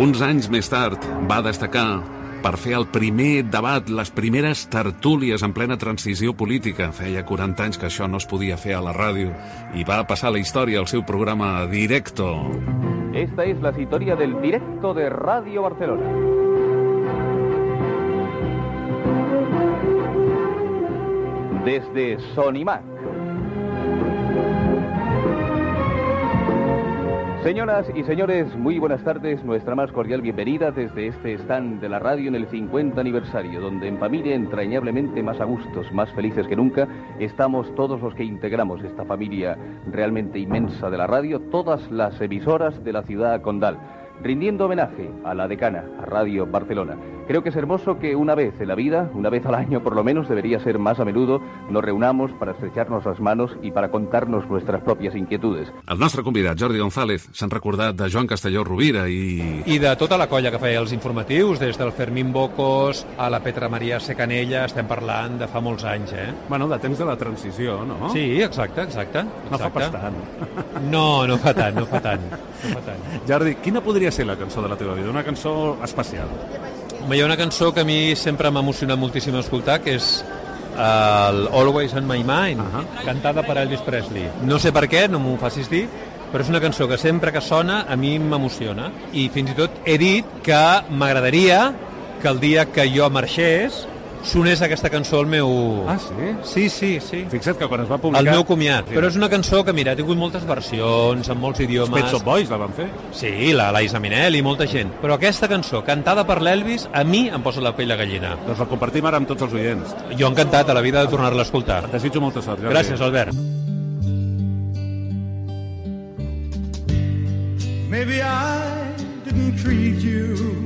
Uns anys més tard va destacar per fer el primer debat, les primeres tertúlies en plena transició política. Feia 40 anys que això no es podia fer a la ràdio i va passar la història el seu programa Directo. Esta es la historia del directo de Radio Barcelona. Desde Sonimac. Señoras y señores, muy buenas tardes. Nuestra más cordial bienvenida desde este stand de la radio en el 50 aniversario, donde en familia entrañablemente más a gustos, más felices que nunca, estamos todos los que integramos esta familia realmente inmensa de la radio, todas las emisoras de la ciudad condal, rindiendo homenaje a la decana, a Radio Barcelona. Creo que es hermoso que una vez en la vida, una vez al año por lo menos, debería ser más a menudo, nos reunamos para estrecharnos las manos y para contarnos nuestras propias inquietudes. El nostre convidat, Jordi González, s'han recordat de Joan Castelló Rovira i... I de tota la colla que feia els informatius, des del Fermín Bocos a la Petra Maria Secanella, estem parlant de fa molts anys, eh? Bueno, de temps de la transició, no? Sí, exacte, exacte. No fa exacte. pas tant. No, no fa tant, no fa tant. No fa tant. Jordi, quina podria ser la cançó de la teva vida? Una cançó especial. Home, hi ha una cançó que a mi sempre m'ha emocionat moltíssim escoltar, que és el Always on My Mind, uh -huh. cantada per Elvis Presley. No sé per què, no m'ho facis dir, però és una cançó que sempre que sona a mi m'emociona. I fins i tot he dit que m'agradaria que el dia que jo marxés sonés aquesta cançó al meu... Ah, sí? Sí, sí, sí. Fixa't que quan es va publicar... El meu comiat. Sí. Però és una cançó que, mira, ha tingut moltes versions, en molts idiomes. Els Pet Shop Boys la van fer. Sí, la Laisa Minelli, molta gent. Però aquesta cançó, cantada per l'Elvis, a mi em posa la pell de gallina. Doncs la compartim ara amb tots els oients. Jo encantat a la vida de tornar-la a escoltar. Et desitjo molta sort. Jordi. Gràcies, Albert. Maybe I didn't treat you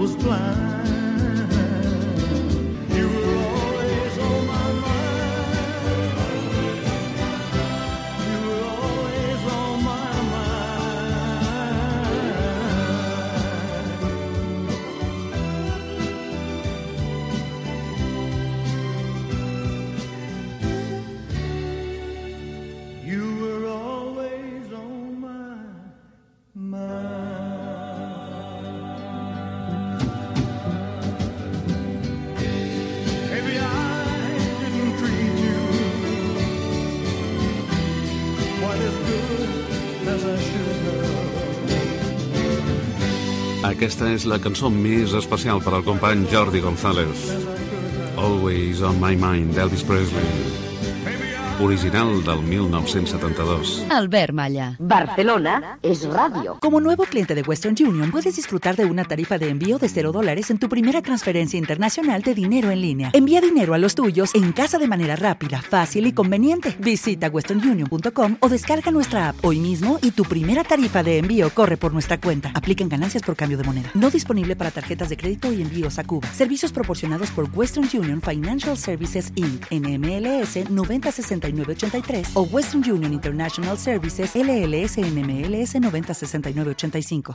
I was Aquesta és la cançó més especial per al company Jordi González. Always on my mind, d'Elvis Presley. Original del 1972. Albert Malla. Barcelona es radio. Como nuevo cliente de Western Union, puedes disfrutar de una tarifa de envío de 0 dólares en tu primera transferencia internacional de dinero en línea. Envía dinero a los tuyos en casa de manera rápida, fácil y conveniente. Visita westernunion.com o descarga nuestra app hoy mismo y tu primera tarifa de envío corre por nuestra cuenta. Aplican ganancias por cambio de moneda. No disponible para tarjetas de crédito y envíos a Cuba. Servicios proporcionados por Western Union Financial Services Inc. NMLS 906983 o Western Union International Services LLS NMLS 906985.